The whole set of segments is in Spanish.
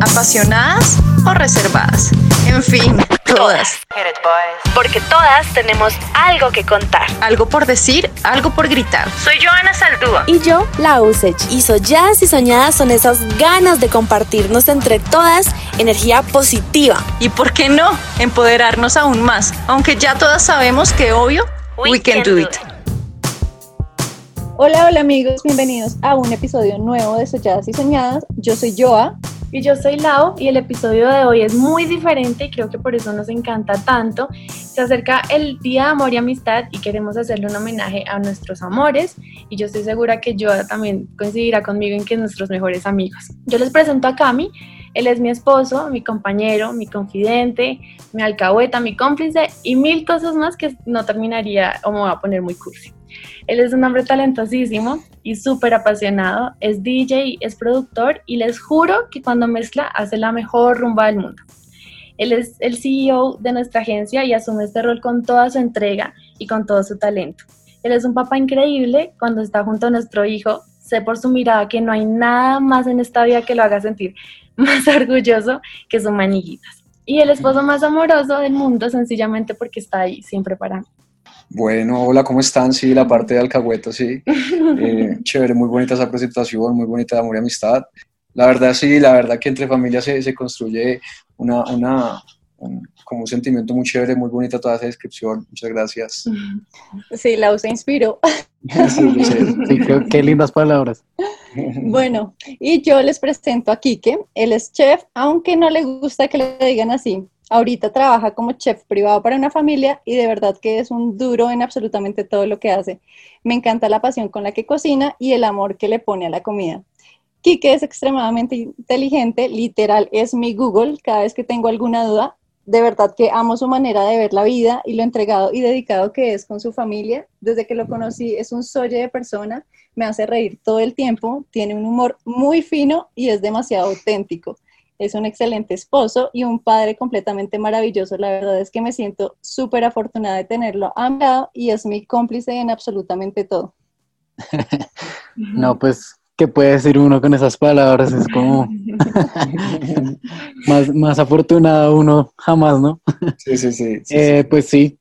apasionadas o reservadas. En fin, todas. Porque todas tenemos algo que contar. Algo por decir, algo por gritar. Soy Joana Saldúa. Y yo, la Usech. Y solladas y soñadas son esas ganas de compartirnos entre todas energía positiva. Y por qué no, empoderarnos aún más, aunque ya todas sabemos que obvio, we, can, do it. Hola, hola amigos, bienvenidos a un episodio nuevo de Soñadas y Soñadas. Yo soy Joa. Y yo soy Lau y el episodio de hoy es muy diferente y creo que por eso nos encanta tanto. Se acerca el Día de Amor y Amistad y queremos hacerle un homenaje a nuestros amores y yo estoy segura que Joa también coincidirá conmigo en que nuestros mejores amigos. Yo les presento a Cami, él es mi esposo, mi compañero, mi confidente, mi alcahueta, mi cómplice y mil cosas más que no terminaría o me voy a poner muy cursi. Él es un hombre talentosísimo y súper apasionado, es DJ, es productor y les juro que cuando mezcla hace la mejor rumba del mundo. Él es el CEO de nuestra agencia y asume este rol con toda su entrega y con todo su talento. Él es un papá increíble cuando está junto a nuestro hijo. Sé por su mirada que no hay nada más en esta vida que lo haga sentir más orgulloso que su maniguitas. Y el esposo más amoroso del mundo sencillamente porque está ahí siempre para mí. Bueno, hola, ¿cómo están? Sí, la parte de Alcahueta, sí. Eh, chévere, muy bonita esa presentación, muy bonita de amor y amistad. La verdad, sí, la verdad que entre familias se, se construye una, una, un, como un sentimiento muy chévere, muy bonita toda esa descripción. Muchas gracias. Sí, Lau se inspiró. Sí. Sí, qué, qué lindas palabras. Bueno, y yo les presento a Quique. Él es chef, aunque no le gusta que le digan así. Ahorita trabaja como chef privado para una familia y de verdad que es un duro en absolutamente todo lo que hace. Me encanta la pasión con la que cocina y el amor que le pone a la comida. Quique es extremadamente inteligente, literal es mi Google cada vez que tengo alguna duda. De verdad que amo su manera de ver la vida y lo entregado y dedicado que es con su familia. Desde que lo conocí es un solle de persona, me hace reír todo el tiempo, tiene un humor muy fino y es demasiado auténtico. Es un excelente esposo y un padre completamente maravilloso. La verdad es que me siento súper afortunada de tenerlo a mi lado y es mi cómplice en absolutamente todo. No, pues, ¿qué puede decir uno con esas palabras? Es como más, más afortunado uno jamás, ¿no? Sí, sí, sí. sí, Eh, pues sí,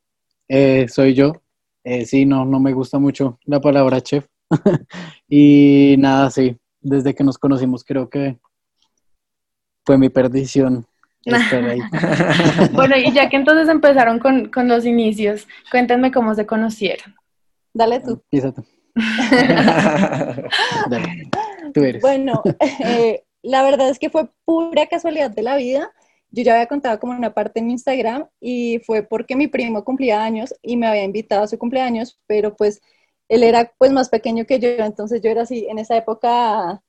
eh, soy yo. Eh, sí, no, no me gusta mucho la palabra chef. y nada, sí, desde que nos conocimos creo que fue mi perdición estar ahí. Bueno, y ya que entonces empezaron con, con los inicios, cuéntenme cómo se conocieron. Dale tú. Empieza tú, dale, tú eres. Bueno, eh, la verdad es que fue pura casualidad de la vida. Yo ya había contado como una parte en mi Instagram y fue porque mi primo cumplía años y me había invitado a su cumpleaños, pero pues él era pues más pequeño que yo, entonces yo era así en esa época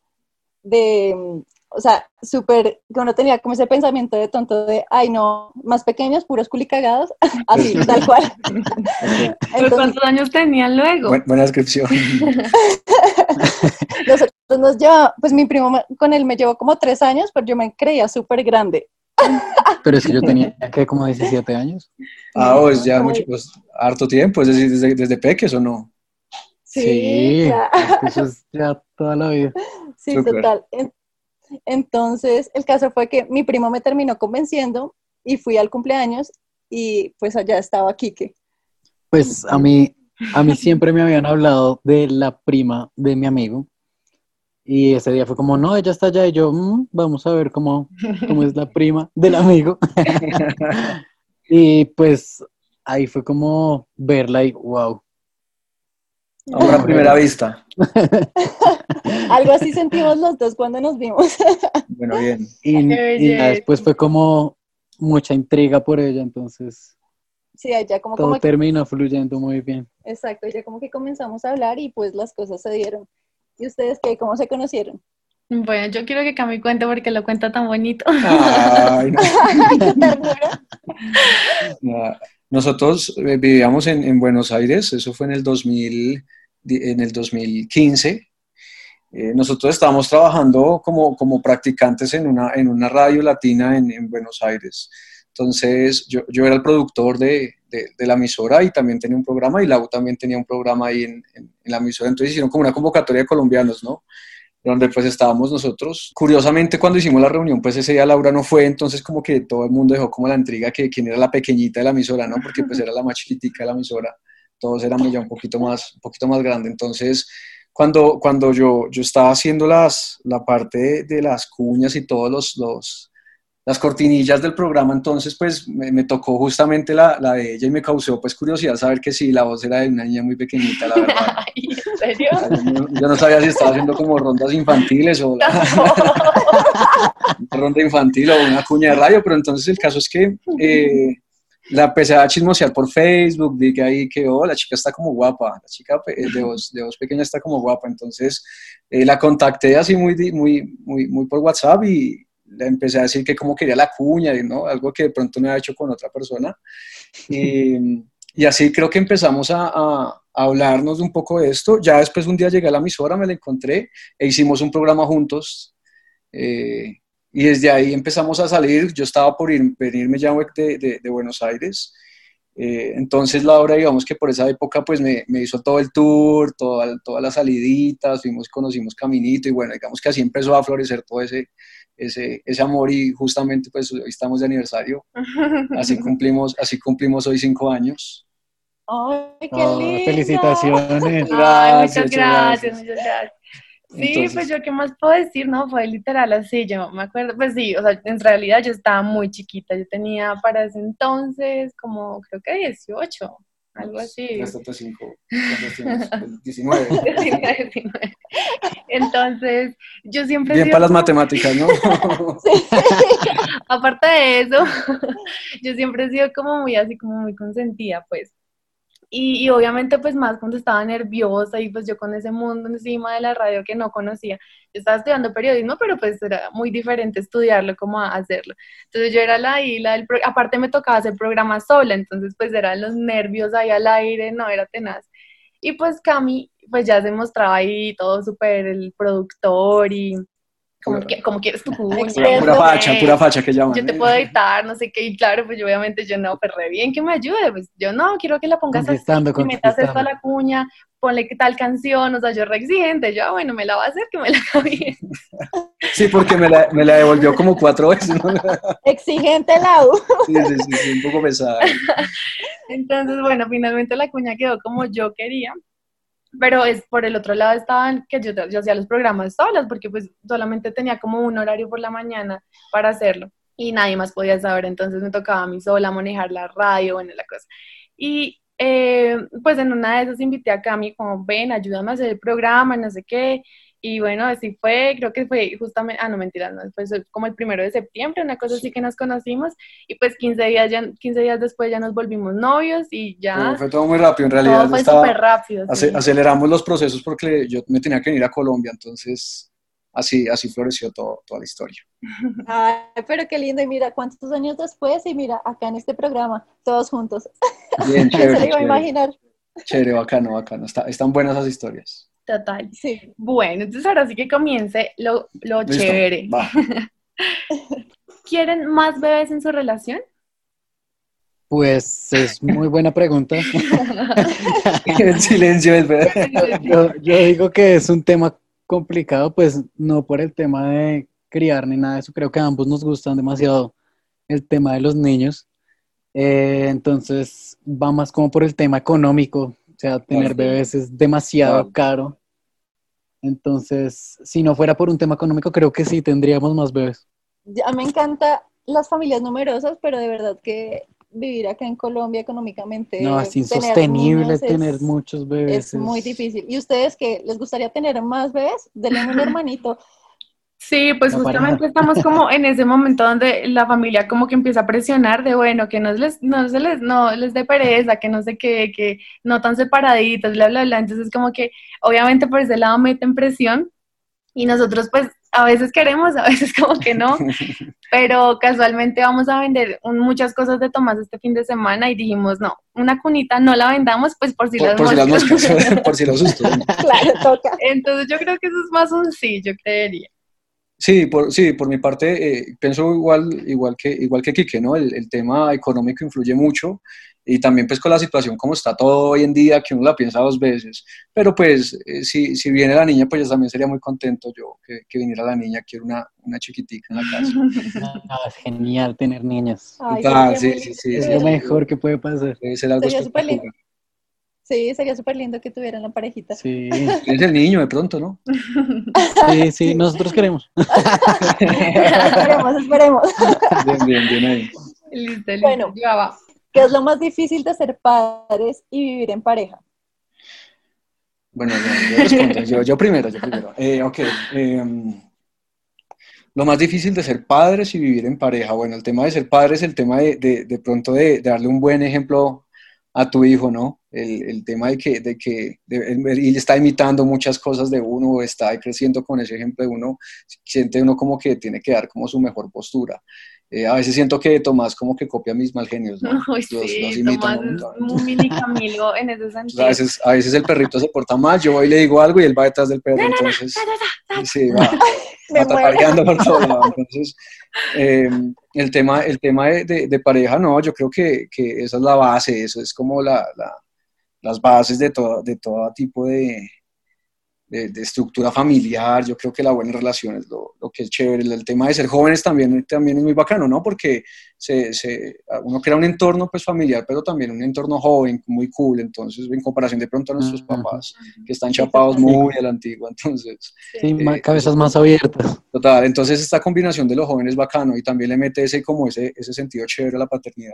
de, o sea, súper, que uno tenía como ese pensamiento de tonto de, ay no, más pequeños, puros culicagados, así, tal cual. Pero Entonces, ¿Cuántos años tenían luego? Buen- buena descripción. nosotros nos lleva, pues mi primo con él me llevó como tres años, pero yo me creía súper grande. Pero es que yo tenía que como 17 años. Ah, pues ya mucho, pues, harto tiempo, es decir, desde, desde peques o no. Sí, claro. es que eso es ya toda la vida. Sí, Súper. total. En- Entonces, el caso fue que mi primo me terminó convenciendo y fui al cumpleaños y pues allá estaba Quique. Pues a mí, a mí siempre me habían hablado de la prima de mi amigo. Y ese día fue como, no, ella está allá. Y yo, "Mm, vamos a ver cómo, cómo es la prima del amigo. y pues ahí fue como verla y wow. A primera vista. Algo así sentimos los dos cuando nos vimos. Bueno, bien. Y, ya después fue como mucha intriga por ella. Entonces Sí, allá como, todo como terminó fluyendo muy bien. exacto, ya como que comenzamos a hablar y pues las cosas se dieron. ¿Y ustedes qué? ¿Cómo se conocieron? Bueno, yo quiero que Cami cuente porque lo cuenta tan bonito. Ay, no. Ay, qué ternura. Nosotros eh, vivíamos en, en Buenos Aires, eso fue en el 2000, di- en el 2015. eh, nosotros estábamos trabajando como, como practicantes en una, en una radio latina en, en Buenos Aires. Entonces, yo, yo, era el productor de, de, de, la emisora y también tenía un programa, y Lau también tenía un programa ahí en, en, en, la emisora. Entonces, hicieron como una convocatoria de colombianos, ¿no? Donde pues estábamos nosotros. Curiosamente, cuando hicimos la reunión, pues ese día Laura no fue, entonces como que todo el mundo dejó como la intriga que quién era la pequeñita de la emisora, ¿no? Porque pues era la más chiquitica de la emisora. Todos éramos ya un poquito más, un poquito más grande. Entonces, cuando, cuando yo, yo estaba haciendo las, la parte de, de las cuñas y todos los, los, las cortinillas del programa, entonces pues me, me tocó justamente la, la, de ella y me causó pues curiosidad saber que sí, la voz era de una niña muy pequeñita, la verdad. ¿En serio? Yo, yo no sabía si estaba haciendo como rondas infantiles o la, una ronda infantil o una cuña de radio, pero entonces el caso es que eh, la empecé a chismosear por Facebook, que ahí que, oh, la chica está como guapa, la chica de voz, de voz pequeña está como guapa, entonces eh, la contacté así muy, muy, muy, muy por WhatsApp y le empecé a decir que como quería la cuña, ¿no? algo que de pronto no había hecho con otra persona. Y, así creo que empezamos a, hablarnos un poco de esto. Ya después un día llegué a la emisora, me la encontré e hicimos un programa juntos. Eh, y desde ahí empezamos a salir. Yo estaba por ir, venirme ya de, de, de Buenos Aires. Eh, entonces Laura, digamos que por esa época pues me, me hizo todo el tour, toda, todas las saliditas, fuimos, conocimos Caminito y bueno, digamos que así empezó a florecer todo ese, ese, ese amor y justamente pues hoy estamos de aniversario, así cumplimos, así cumplimos hoy cinco años. ¡Ay, qué oh, lindo! Felicitaciones. Ay, muchas gracias, muchas gracias. Sí, Entonces, pues yo qué más puedo decir, ¿no? Fue literal así, yo me acuerdo, pues sí, o sea, en realidad yo estaba muy chiquita, yo tenía para ese entonces como creo que 18, algo así. Hasta 5, 19. 19. Entonces, yo siempre... Bien para las matemáticas, ¿no? sí. Aparte de eso, yo siempre he sido como muy así, como muy consentida, pues. Y, y, obviamente pues más cuando estaba nerviosa y pues yo con ese mundo encima de la radio que no conocía, yo estaba estudiando periodismo, pero pues era muy diferente estudiarlo como hacerlo. Entonces yo era la isla del pro aparte me tocaba hacer programas sola, entonces pues eran los nervios ahí al aire, no, era tenaz. Y pues Cami pues ya se mostraba ahí todo súper el productor y como, que, como quieres tu pura, pura facha, pura facha que llaman. Yo te puedo editar, no sé qué, y claro, pues yo obviamente yo no, pues re bien que me ayude, pues yo no, quiero que la pongas así, que metas esto a la cuña, ponle tal canción, o sea, yo re exigente, yo, ah, bueno, me la va a hacer, que me la haga bien. Sí, porque me la, me la devolvió como cuatro veces. ¿no? Exigente, Lau. Sí, sí, sí, sí, un poco pesada. Entonces, bueno, finalmente la cuña quedó como yo quería, pero es por el otro lado estaban que yo, yo hacía los programas solas porque pues solamente tenía como un horario por la mañana para hacerlo y nadie más podía saber, entonces me tocaba a mí sola manejar la radio, bueno, la cosa. Y eh, pues en una de esas invité a Cami como, ven, ayúdame a hacer el programa, no sé qué, y bueno, así fue, creo que fue justamente, ah, no, mentira, no, fue como el primero de septiembre, una cosa así que nos conocimos, y pues 15 días, ya, 15 días después ya nos volvimos novios y ya... No, fue todo muy rápido, en realidad. Todo fue súper rápido. Sí. Aceleramos los procesos porque yo me tenía que venir a Colombia, entonces así, así floreció todo, toda la historia. Ay, pero qué lindo, y mira, cuántos años después, y mira, acá en este programa, todos juntos. Bien, chévere. Se iba a imaginar. Chévere, bacano, bacano, Está, están buenas esas historias. Total. Sí. Bueno, entonces ahora sí que comience lo, lo chévere. ¿Quieren más bebés en su relación? Pues es muy buena pregunta. El silencio es verdad. Yo, yo, digo que es un tema complicado, pues no por el tema de criar ni nada de eso. Creo que a ambos nos gustan demasiado el tema de los niños. Eh, entonces va más como por el tema económico. O sea, tener bebés es demasiado caro. Entonces, si no fuera por un tema económico, creo que sí tendríamos más bebés. Ya me encanta las familias numerosas, pero de verdad que vivir acá en Colombia económicamente no es insostenible tener, tener es, muchos bebés es, es, muy difícil. Y ustedes que les gustaría tener más bebés denle un hermanito Sí, pues no justamente estamos como en ese momento donde la familia como que empieza a presionar de bueno, que no les, no se les, no les dé pereza, que no sé qué, que no tan separaditos, bla, bla, bla. Entonces como que obviamente por ese lado meten presión y nosotros pues a veces queremos, a veces como que no, pero casualmente vamos a vender un- muchas cosas de Tomás este fin de semana y dijimos, no, una cunita no la vendamos, pues por si Por, las por si las moscas. moscas, por si los sustos. Claro, toca. Entonces yo creo que eso es más un sí, yo creería. Sí, por, sí, por mi parte, eh, pienso igual, igual que, igual que Quique, ¿no? El, el tema económico influye mucho y también pues con la situación como está todo hoy en día, que uno la piensa dos veces. Pero pues eh, si, si viene la niña, pues yo también sería muy contento yo que, que viniera la niña, quiero una, una chiquitica en la casa. Ah, es genial tener niñas. Ay, Ah, sí, sí, sí, Es lo mejor que puede pasar. Debe ser algo Sería espectacular. Sí, sería súper lindo que tuvieran la parejita. Sí, Es el niño de pronto, ¿no? sí, sí, nosotros queremos. esperemos, esperemos. Bien, bien, bien ahí. Listo, listo. Bueno. ya va. ¿Qué es lo más difícil de ser padres y vivir en pareja? Bueno, yo, yo respondo, yo, yo primero, yo primero. Eh, ok. em, lo más difícil de ser padres y vivir en pareja. Bueno, el tema de ser padre es el tema de, de, de pronto de, de darle un buen ejemplo a tu hijo, ¿no? El, el tema de que, de que él está imitando muchas cosas de uno, está creciendo con ese ejemplo de uno, siente uno como que tiene que dar como su mejor postura. Eh, a veces siento que Tomás como que copia mis mal genios, ¿no? Uy, Los- sí, los imita Tomás un es un mini Camilo en ese sentido. a, veces, a veces el perrito se porta mal, yo voy y le digo algo y él va detrás del perro, entonces sí, va, Me va por todo lado. Entonces, eh, el tema, el tema de, de- de pareja, no, yo creo que, que esa es la base, eso es como la, la- las bases de todo, de todo tipo de, de, de estructura familiar. Yo creo que la buena relación es lo, lo que es chévere. El, el tema de ser jóvenes también, también es muy bacano, ¿no? Porque se, se- uno crea un entorno pues familiar, pero también un entorno joven, muy cool. Entonces, en comparación de pronto a nuestros papás, que están chapados muy a la antigua. Entonces, Sí, Eh, cabezas más abiertas. Total, entonces esta combinación de los jóvenes es bacano y también le mete ese como ese, ese sentido chévere a la paternidad.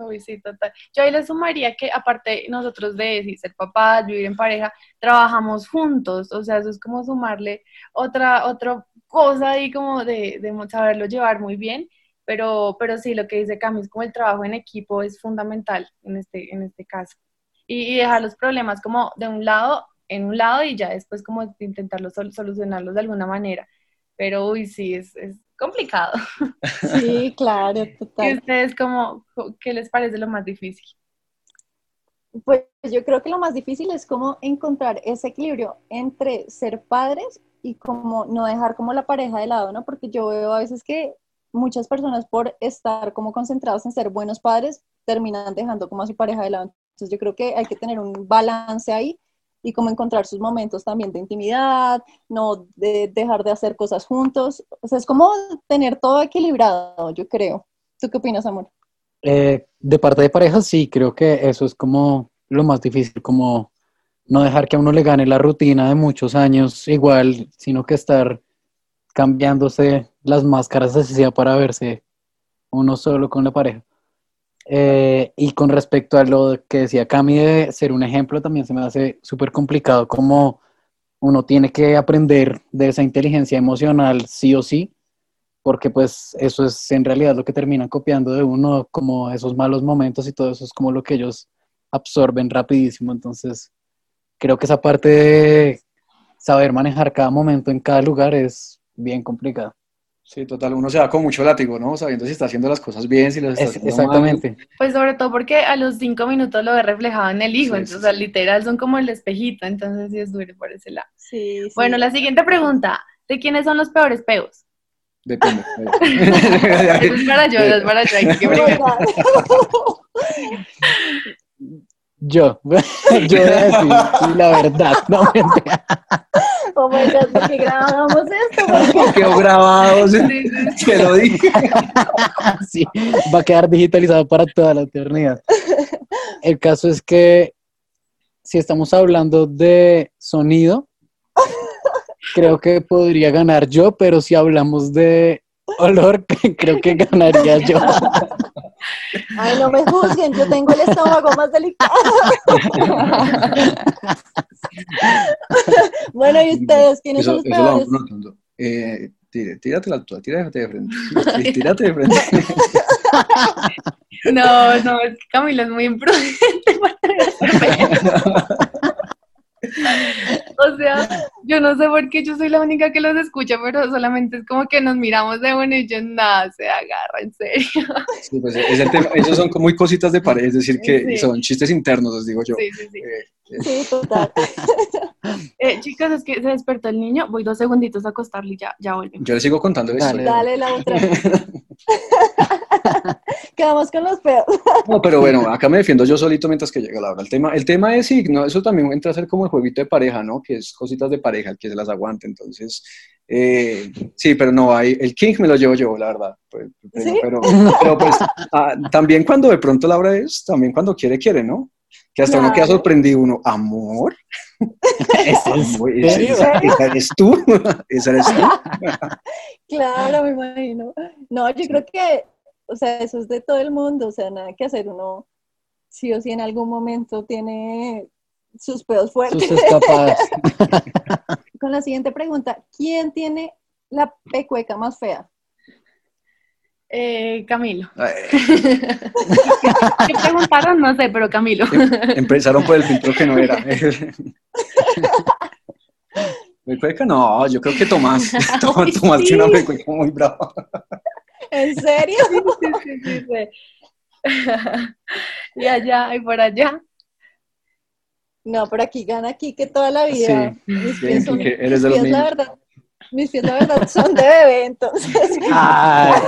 Uy, sí, total. Yo ahí le sumaría que aparte nosotros de ser papás, vivir en pareja, trabajamos juntos, o sea, eso es como sumarle otra, otra cosa ahí como de, de saberlo llevar muy bien, pero, pero sí, lo que dice Cami es como el trabajo en equipo es fundamental en este, en este caso. Y, y dejar los problemas como de un lado, en un lado y ya después como intentarlo sol- solucionarlos de alguna manera. Pero uy, sí, es, es complicado. Sí, claro, ¿Y total. ustedes como, qué les parece lo más difícil? Pues yo creo que lo más difícil es como encontrar ese equilibrio entre ser padres y como no dejar como la pareja de lado, ¿no? Porque yo veo a veces que muchas personas por estar como concentrados en ser buenos padres terminan dejando como a su pareja de lado. Entonces yo creo que hay que tener un balance ahí y como encontrar sus momentos también de intimidad, no de dejar de hacer cosas juntos. O sea, es como tener todo equilibrado, yo creo. ¿Tú qué opinas, amor? Eh, de parte de parejas, sí, creo que eso es como lo más difícil, como no dejar que a uno le gane la rutina de muchos años igual, sino que estar cambiándose las máscaras así sea para verse uno solo con la pareja. Eh, y con respecto a lo que decía Cami de ser un ejemplo, también se me hace súper complicado como uno tiene que aprender de esa inteligencia emocional sí o sí, porque pues eso es en realidad lo que terminan copiando de uno, como esos malos momentos y todo eso es como lo que ellos absorben rapidísimo. Entonces, creo que esa parte de saber manejar cada momento en cada lugar es bien complicada. Sí, total, uno se da con mucho látigo, ¿no? Sabiendo si está haciendo las cosas bien, si las está Es- haciendo mal. exactamente. Pues sobre todo porque a los cinco minutos lo ve reflejado en el hijo, Sí, entonces, sí, o sea, sí. literal son como el espejito, entonces sí es duro por ese lado. Sí, sí. Bueno, la siguiente pregunta, ¿de quiénes son los peores peos? Depende. Eso es para yo, eso es para yo, hay que Yo, yo voy a decir la verdad, no mentira. Oh my God, ¿por qué grabamos esto? Porque Quedó grabado, te lo dije. Sí, va a quedar digitalizado para toda la eternidad. El caso es que si estamos hablando de sonido, creo que podría ganar yo, pero si hablamos de olor, creo que ganaría yo. Ay, no me juzguen, yo tengo el estómago más delicado. bueno, ¿y ustedes quiénes Eso, son los eso lo peores? vamos notando. Eh, tírate, tírate la tú, tírate de frente. Tírate de frente. No, no, es que Camilo es muy imprudente para tener cerveza. O sea, yo no sé por qué yo soy la única que los escucha, pero solamente es como que nos miramos de bueno y yo nada, se agarra, en serio. Sí, pues es el tema, esos son muy cositas de pared, es decir, que Sí. son chistes internos, os digo yo. Sí, sí, sí. Eh, Sí, total. Eh, chicos, es que se despertó el niño, voy dos segunditos a acostarle y ya, ya volvemos. yo le sigo contando la Dale. historia. Dale la otra. Quedamos con los pedos. No, pero bueno, acá me defiendo yo solito mientras que llega la hora. El tema, el tema es, sí, no, eso también entra a ser como el jueguito de pareja, ¿no? Que es cositas de pareja, el que se las aguante. Entonces, eh, sí, pero no, hay, el king me lo llevo yo, la verdad. Pues, pero, ¿Sí? pero, pero, pues, ah, también cuando de pronto Laura es, también cuando quiere, quiere, ¿no? Que hasta uno queda Claro. sorprendido, uno, amor, ¿Es en Amor, ¿esa, esa- esa eres tú, esa eres tú. Claro, me imagino. No, yo creo que, o sea, eso es de todo el mundo, o sea, nada que hacer. Uno, sí o sí, en algún momento tiene sus pedos fuertes. Sus escapadas. Con la siguiente pregunta, ¿quién tiene la pecueca más fea? Eh, Camilo. ¿Qué preguntaron? No sé, pero Camilo. Empezaron por el filtro que no era. ¿Pecueca? No, yo creo que Tomás. Tomás, Tomás tiene una sí. muy brava. ¿En serio? Sí, sí, sí, sí. Y allá y por allá. No, pero aquí gana aquí que toda la vida. Sí, mis bien, pies son, eres de los pies, la míos. verdad, mis pies, la verdad, son de bebé, entonces, Ay,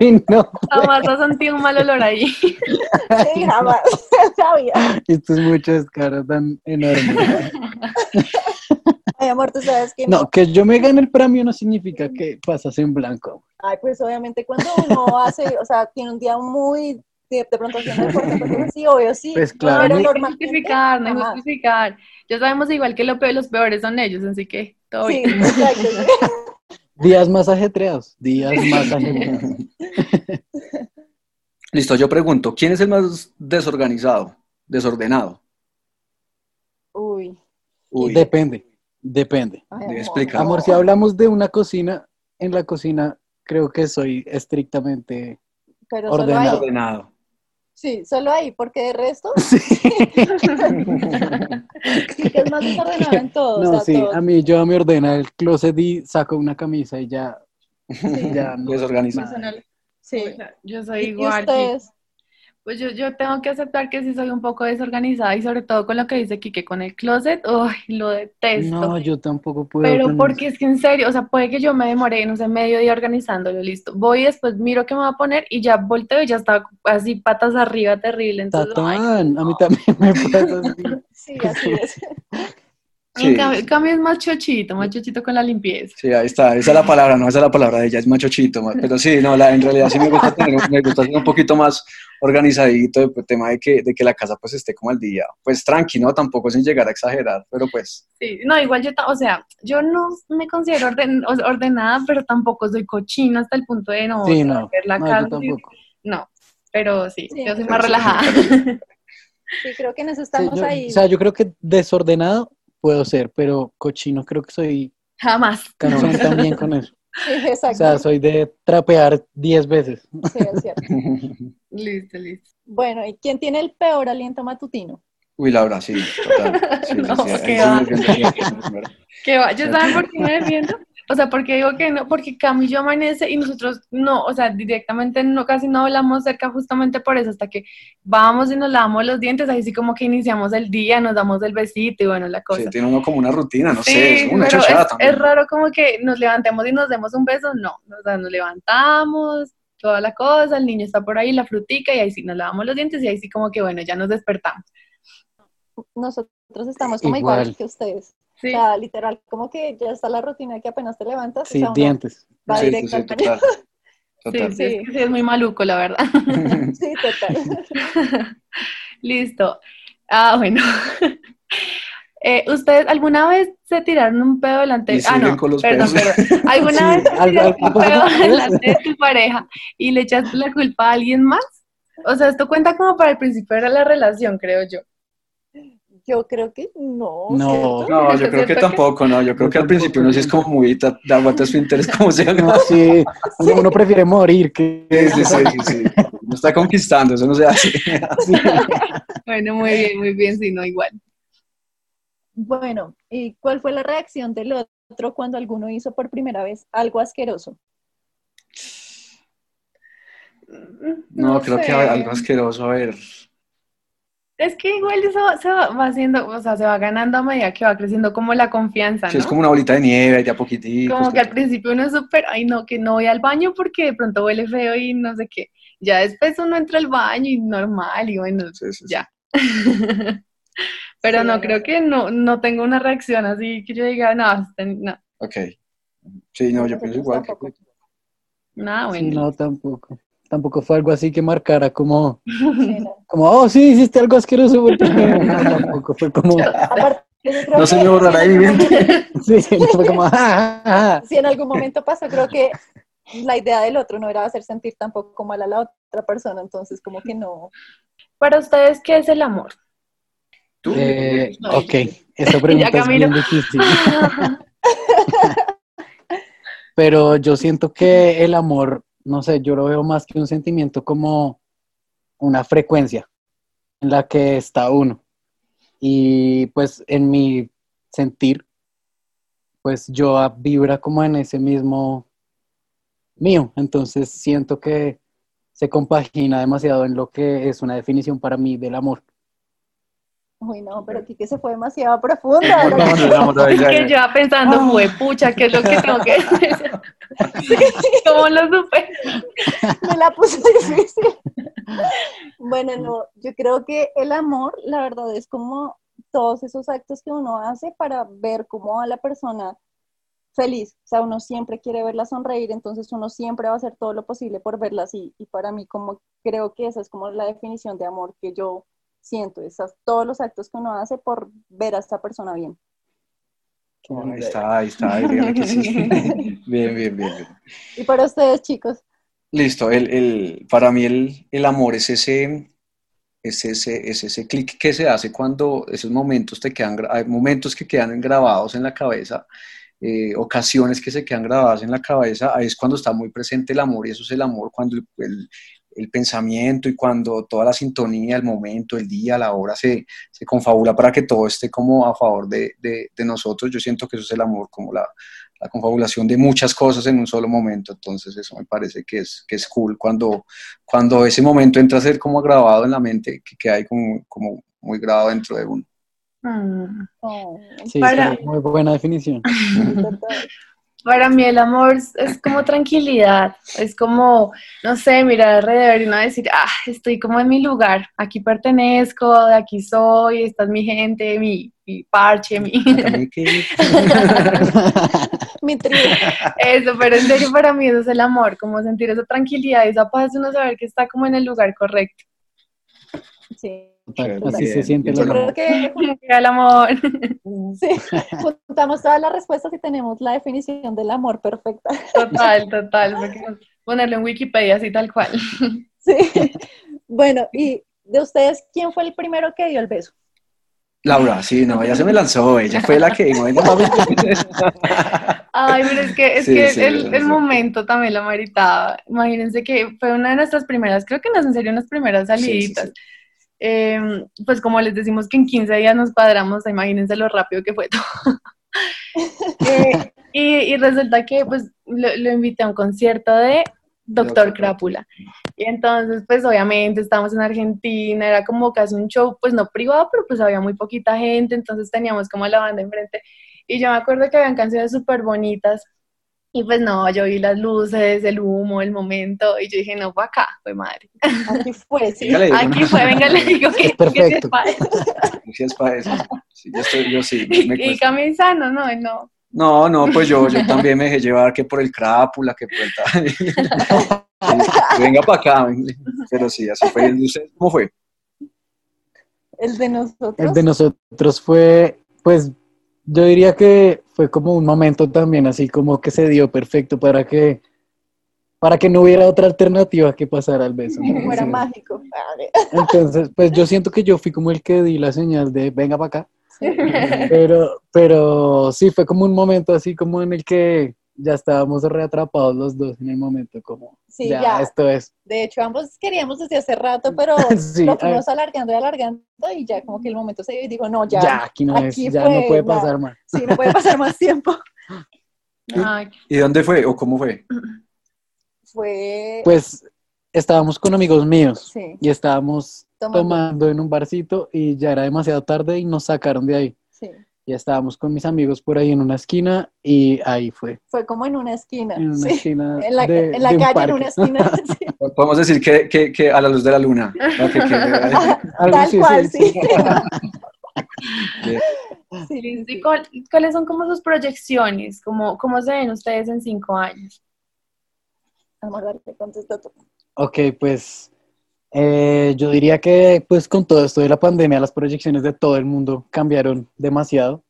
ay, no. Jamás has sentido un mal olor ahí. sí, jamás la vida. Esto es mucho descaro tan enorme. Ay, amor, tú sabes que No, que yo me gane el premio no significa que pasas en blanco. Ay, pues obviamente cuando uno hace, o sea, tiene un día muy, de, de pronto haciendo deporte, cosas así, obvio, sí. Pues claro, pero no hay No hay que normalmente, justificar, no hay justificar. Ya sabemos igual que lo peor, los peores son ellos, así que todo Sí, bien. exacto. sí. Días más ajetreados, días más ajetreados. Listo, yo pregunto, ¿quién es el más desorganizado? Desordenado. Uy. Uy, Depende, depende. Ay, Debe amor, explicar. Amor, si hablamos de una cocina, en la cocina creo que soy estrictamente Pero solo ordenado. Sí, solo ahí, porque de resto, Sí. sí que es más desordenado en todo. No, o sea, sí, todo. a mí yo me ordena el closet y saco una camisa y ya, ya no. Desorganizado. Sí. Yo soy ¿Y igual. ustedes? Pues yo, yo tengo que aceptar que sí soy un poco desorganizada y sobre todo con lo que dice Kike con el closet, uy, lo detesto. No, yo tampoco puedo. Pero porque es que en serio, o sea, puede que yo me demore, no sé, medio día organizándolo, listo. Voy y después miro qué me va a poner y ya volteo y ya está así patas arriba, terrible. Entonces, ay, Tatán, a mí también me pasa así. Sí, así es. Sí. en cambio, en cambio es más chochito, más chochito con la limpieza. Sí, ahí está, esa es la palabra, no, esa es la palabra de ella, es machochito, ma- pero sí, no, la, en realidad sí me gusta tener, me gusta ser un poquito más organizadito, el tema de que, de que la casa pues esté como al día, pues tranqui, ¿no? Tampoco sin llegar a exagerar, pero pues, Sí, no, igual yo, o sea, yo no me considero orden- ordenada, pero tampoco soy cochina hasta el punto de no, Sí, no, ver la no, yo casa. No, pero sí, Sí, yo soy más relajada. Sí, creo que en eso Sí, estamos yo- ahí. O sea, yo creo que desordenado puedo ser, pero cochino creo que soy Jamás. cansón también con eso. Sí, O sea, soy de trapear 10 veces. Sí, es cierto. Listo, listo. Bueno, ¿y quién tiene el peor aliento matutino? uy, Laura, sí, total, sí, No, sí, qué sí va. ¿Qué va? ¿Yo saben por qué me defiendo? O sea, porque digo que no, porque Cami y yo amanece y nosotros no, o sea, directamente no, casi no hablamos cerca justamente por eso, hasta que vamos y nos lavamos los dientes, ahí sí como que iniciamos el día, nos damos el besito y bueno, la cosa. Sí, tiene uno como una rutina, no Sí, sé, es una pero es, también. es raro como que nos levantemos y nos demos un beso, no, o sea, nos levantamos, toda la cosa, el niño está por ahí, la frutica y ahí sí nos lavamos los dientes y ahí sí como que bueno, ya nos despertamos. Nosotros estamos como igual, Igual. que ustedes. Sí. O sea, literal, como que ya está la rutina que apenas te levantas. Sí, o sea, uno dientes. va Sí, directo sí, total, Sí, total. sí, es, que sí, es muy maluco, la verdad. Sí, total. Listo. Ah, bueno. Eh, ¿Ustedes alguna vez se tiraron un pedo delante Y Ah, no, con los perdón, pedos. perdón. ¿Alguna Sí, vez tiraste algo un pedo delante de tu pareja y le echaste la culpa a alguien más? O sea, esto cuenta como para el principio de la relación, creo yo. Yo creo que no. No. No, yo ¿Es creo que tampoco, no, yo creo que al principio uno sí es como muy de aguanta su interés, como se No, sí, uno, uno prefiere morir que... Sí, sí, sí, sí, sí. No está conquistando, eso no se hace. Sí. Bueno, muy bien, muy bien, si no, igual. Bueno, ¿y cuál fue la reacción del otro cuando alguno hizo por primera vez algo asqueroso? No, creo sé. que algo asqueroso, a ver. Es que igual eso se va, va haciendo, o sea, se va ganando a medida que va creciendo como la confianza, Sí, ¿no? es como una bolita de nieve, y de a poquitico. Como que al principio uno es súper, ay no, que no voy al baño porque de pronto huele feo y no sé qué. Ya después uno entra al baño y normal y bueno, Sí, sí, sí. ya. Pero Sí, no, creo que no, no tengo una reacción así que yo diga, no, este, no, Ok. Sí, no, yo pienso igual. que- nada, Sí, bueno. no, tampoco. Tampoco fue algo así que marcara como, Sí, no. como, oh, sí, hiciste algo asqueroso. por primera vez". No, tampoco fue como, Aparte, No se me borrará de mi mente. sí, fue como, "Ah, ah, ah". si en algún momento pasó, creo que la idea del otro no era hacer sentir tampoco mal a la otra persona, entonces como que no. Para ustedes, ¿qué es el amor? ¿Tú? Eh, No. ok, esa pregunta es bien difícil. Pero yo siento que el amor, no sé, yo lo veo más que un sentimiento como una frecuencia en la que está uno. Y pues en mi sentir, pues yo vibra como en ese mismo mío. Entonces siento que se compagina demasiado en lo que es una definición para mí del amor. Uy, no, pero aquí que se fue demasiado profunda. No, no, no, no, Es que yo iba pensando, fue pucha, ¿qué es lo que tengo que decir? ¿Cómo lo supe? me la puse difícil. Bueno, no, yo creo que el amor, la verdad, es como todos esos actos que uno hace para ver cómo va la persona feliz. O sea, uno siempre quiere verla sonreír, entonces uno siempre va a hacer todo lo posible por verla así. Y para mí, como creo que esa es como la definición de amor que yo siento, esas, todos los actos que uno hace por ver a esta persona bien. Ahí está, ahí está, ahí, dígale que sí. Bien, bien, bien, bien. Y para ustedes, chicos, Listo, el, el, para mí el, el amor es ese, es ese, es ese clic que se hace cuando esos momentos te quedan, hay momentos que quedan grabados en la cabeza, eh, ocasiones que se quedan grabadas en la cabeza, ahí es cuando está muy presente el amor y eso es el amor, cuando el, el- el pensamiento y cuando toda la sintonía, el momento, el día, la hora se, se confabula para que todo esté como a favor de, de- de nosotros. Yo siento que eso es el amor, como la, la confabulación de muchas cosas en un solo momento. Entonces eso me parece que es, que es cool cuando, cuando ese momento entra a ser como grabado en la mente, que queda ahí como, como muy grabado dentro de uno. Mm. oh, Sí, Para- es muy buena definición. Para mí el amor es- como tranquilidad, es como, no sé, mirar alrededor y no decir, ah, estoy como en mi lugar, aquí pertenezco, de aquí soy, esta es mi gente, mi, mi parche, mi... mi tribu. Eso, pero en serio para mí eso es el amor, como sentir esa tranquilidad, esa paz de uno saber que está como en el lugar correcto. Sí. Así se siente el Yo amor. creo que El amor. sí, juntamos todas las respuestas y tenemos la definición del amor perfecta. Total, total, ponerlo en Wikipedia así tal cual. Sí. Bueno, y de ustedes, ¿quién fue el primero que dio el beso? Laura, sí, no, ella se me lanzó, ella fue la que dijo. Ay, pero es que, es Sí, que sí, el, momento también lo meritaba. Imagínense que fue una de nuestras primeras, creo que nos en serio unas primeras Sí, sí, saliditas. sí. Eh, pues como les decimos que en 15 días nos cuadramos, imagínense lo rápido que fue todo. Eh, y, y resulta que pues lo, lo invité a un concierto de Doctor Crápula. Y entonces pues obviamente estábamos en Argentina, era como casi un show, pues no privado, pero pues había muy poquita gente, entonces teníamos como la banda enfrente. Y yo me acuerdo que habían canciones súper bonitas. Y pues no, yo vi las luces, el humo, el momento, y yo dije, no, fue acá, fue madre. Aquí fue, sí. Aquí fue, venga, le digo que, Es perfecto. que sí, es para eso. Sí, yo, estoy, yo sí, me Y, y cuesta. Camisa, no, no, no. No, no, pues yo, yo también me dejé llevar que por el crápula, que por el tal. Venga para acá, venga. pero sí, así fue. ¿Y ustedes ¿Cómo fue? El de nosotros. El de nosotros fue, pues, yo diría que fue como un momento también así como que se dio perfecto para que, para que no hubiera otra alternativa que pasar al beso. que fuera Sí. mágico. Entonces, pues yo siento que yo fui como el que di la señal de venga para acá. Pero, pero sí, fue como un momento así como en el que ya estábamos reatrapados los dos en el momento, como Sí, ya, ya. esto es. De hecho, ambos queríamos desde hace rato, pero Sí, lo a- fuimos alargando y alargando y ya como que el momento se dio y dijo, no, ya, Ya, aquí no aquí es, ya fue, no puede pasar más. sí, no puede pasar más tiempo. Ay, ¿Y dónde fue o cómo fue? Fue, Pues estábamos con amigos míos sí, y estábamos tomando, tomando en un barcito y ya era demasiado tarde y nos sacaron de ahí. sí. Y estábamos con mis amigos por ahí en una esquina y ahí fue, Fue como en una esquina, en una sí. esquina En la, de, en la de un calle, en una esquina, sí. Podemos decir que, que, que a la luz de la luna. ¿no? Que- que- Algo tal cual, sí, sí. Bien. Sí, sí, ¿y sí. cuál- ¿Cuáles son como sus proyecciones? ¿Cómo, ¿Cómo se ven ustedes en cinco años? Amor, dale, contesta tú. Ok, pues eh, yo diría que pues con todo esto de la pandemia las proyecciones de todo el mundo cambiaron demasiado.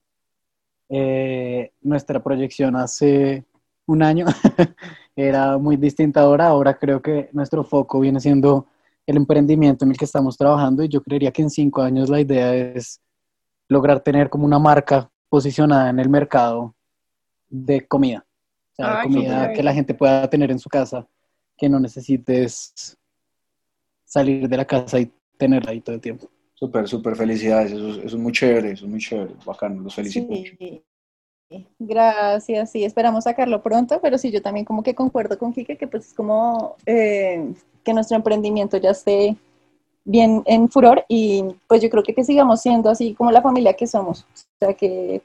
Eh, nuestra proyección hace un año era muy distinta ahora. Ahora creo que nuestro foco viene siendo el emprendimiento en el que estamos trabajando y yo creería que en cinco años la idea es lograr tener como una marca posicionada en el mercado de comida. O sea, Ay, comida que la gente pueda tener en su casa, que no necesites salir de la casa y tenerla ahí todo el tiempo. Súper, súper felicidades. Eso, es- eso es muy chévere, eso es muy chévere. Bacano, los felicito. Sí. Gracias, sí, esperamos sacarlo pronto, pero sí, yo también como que concuerdo con Kike que pues es como eh, que nuestro emprendimiento ya esté bien en furor y pues yo creo que, que sigamos siendo así como la familia que somos, o sea que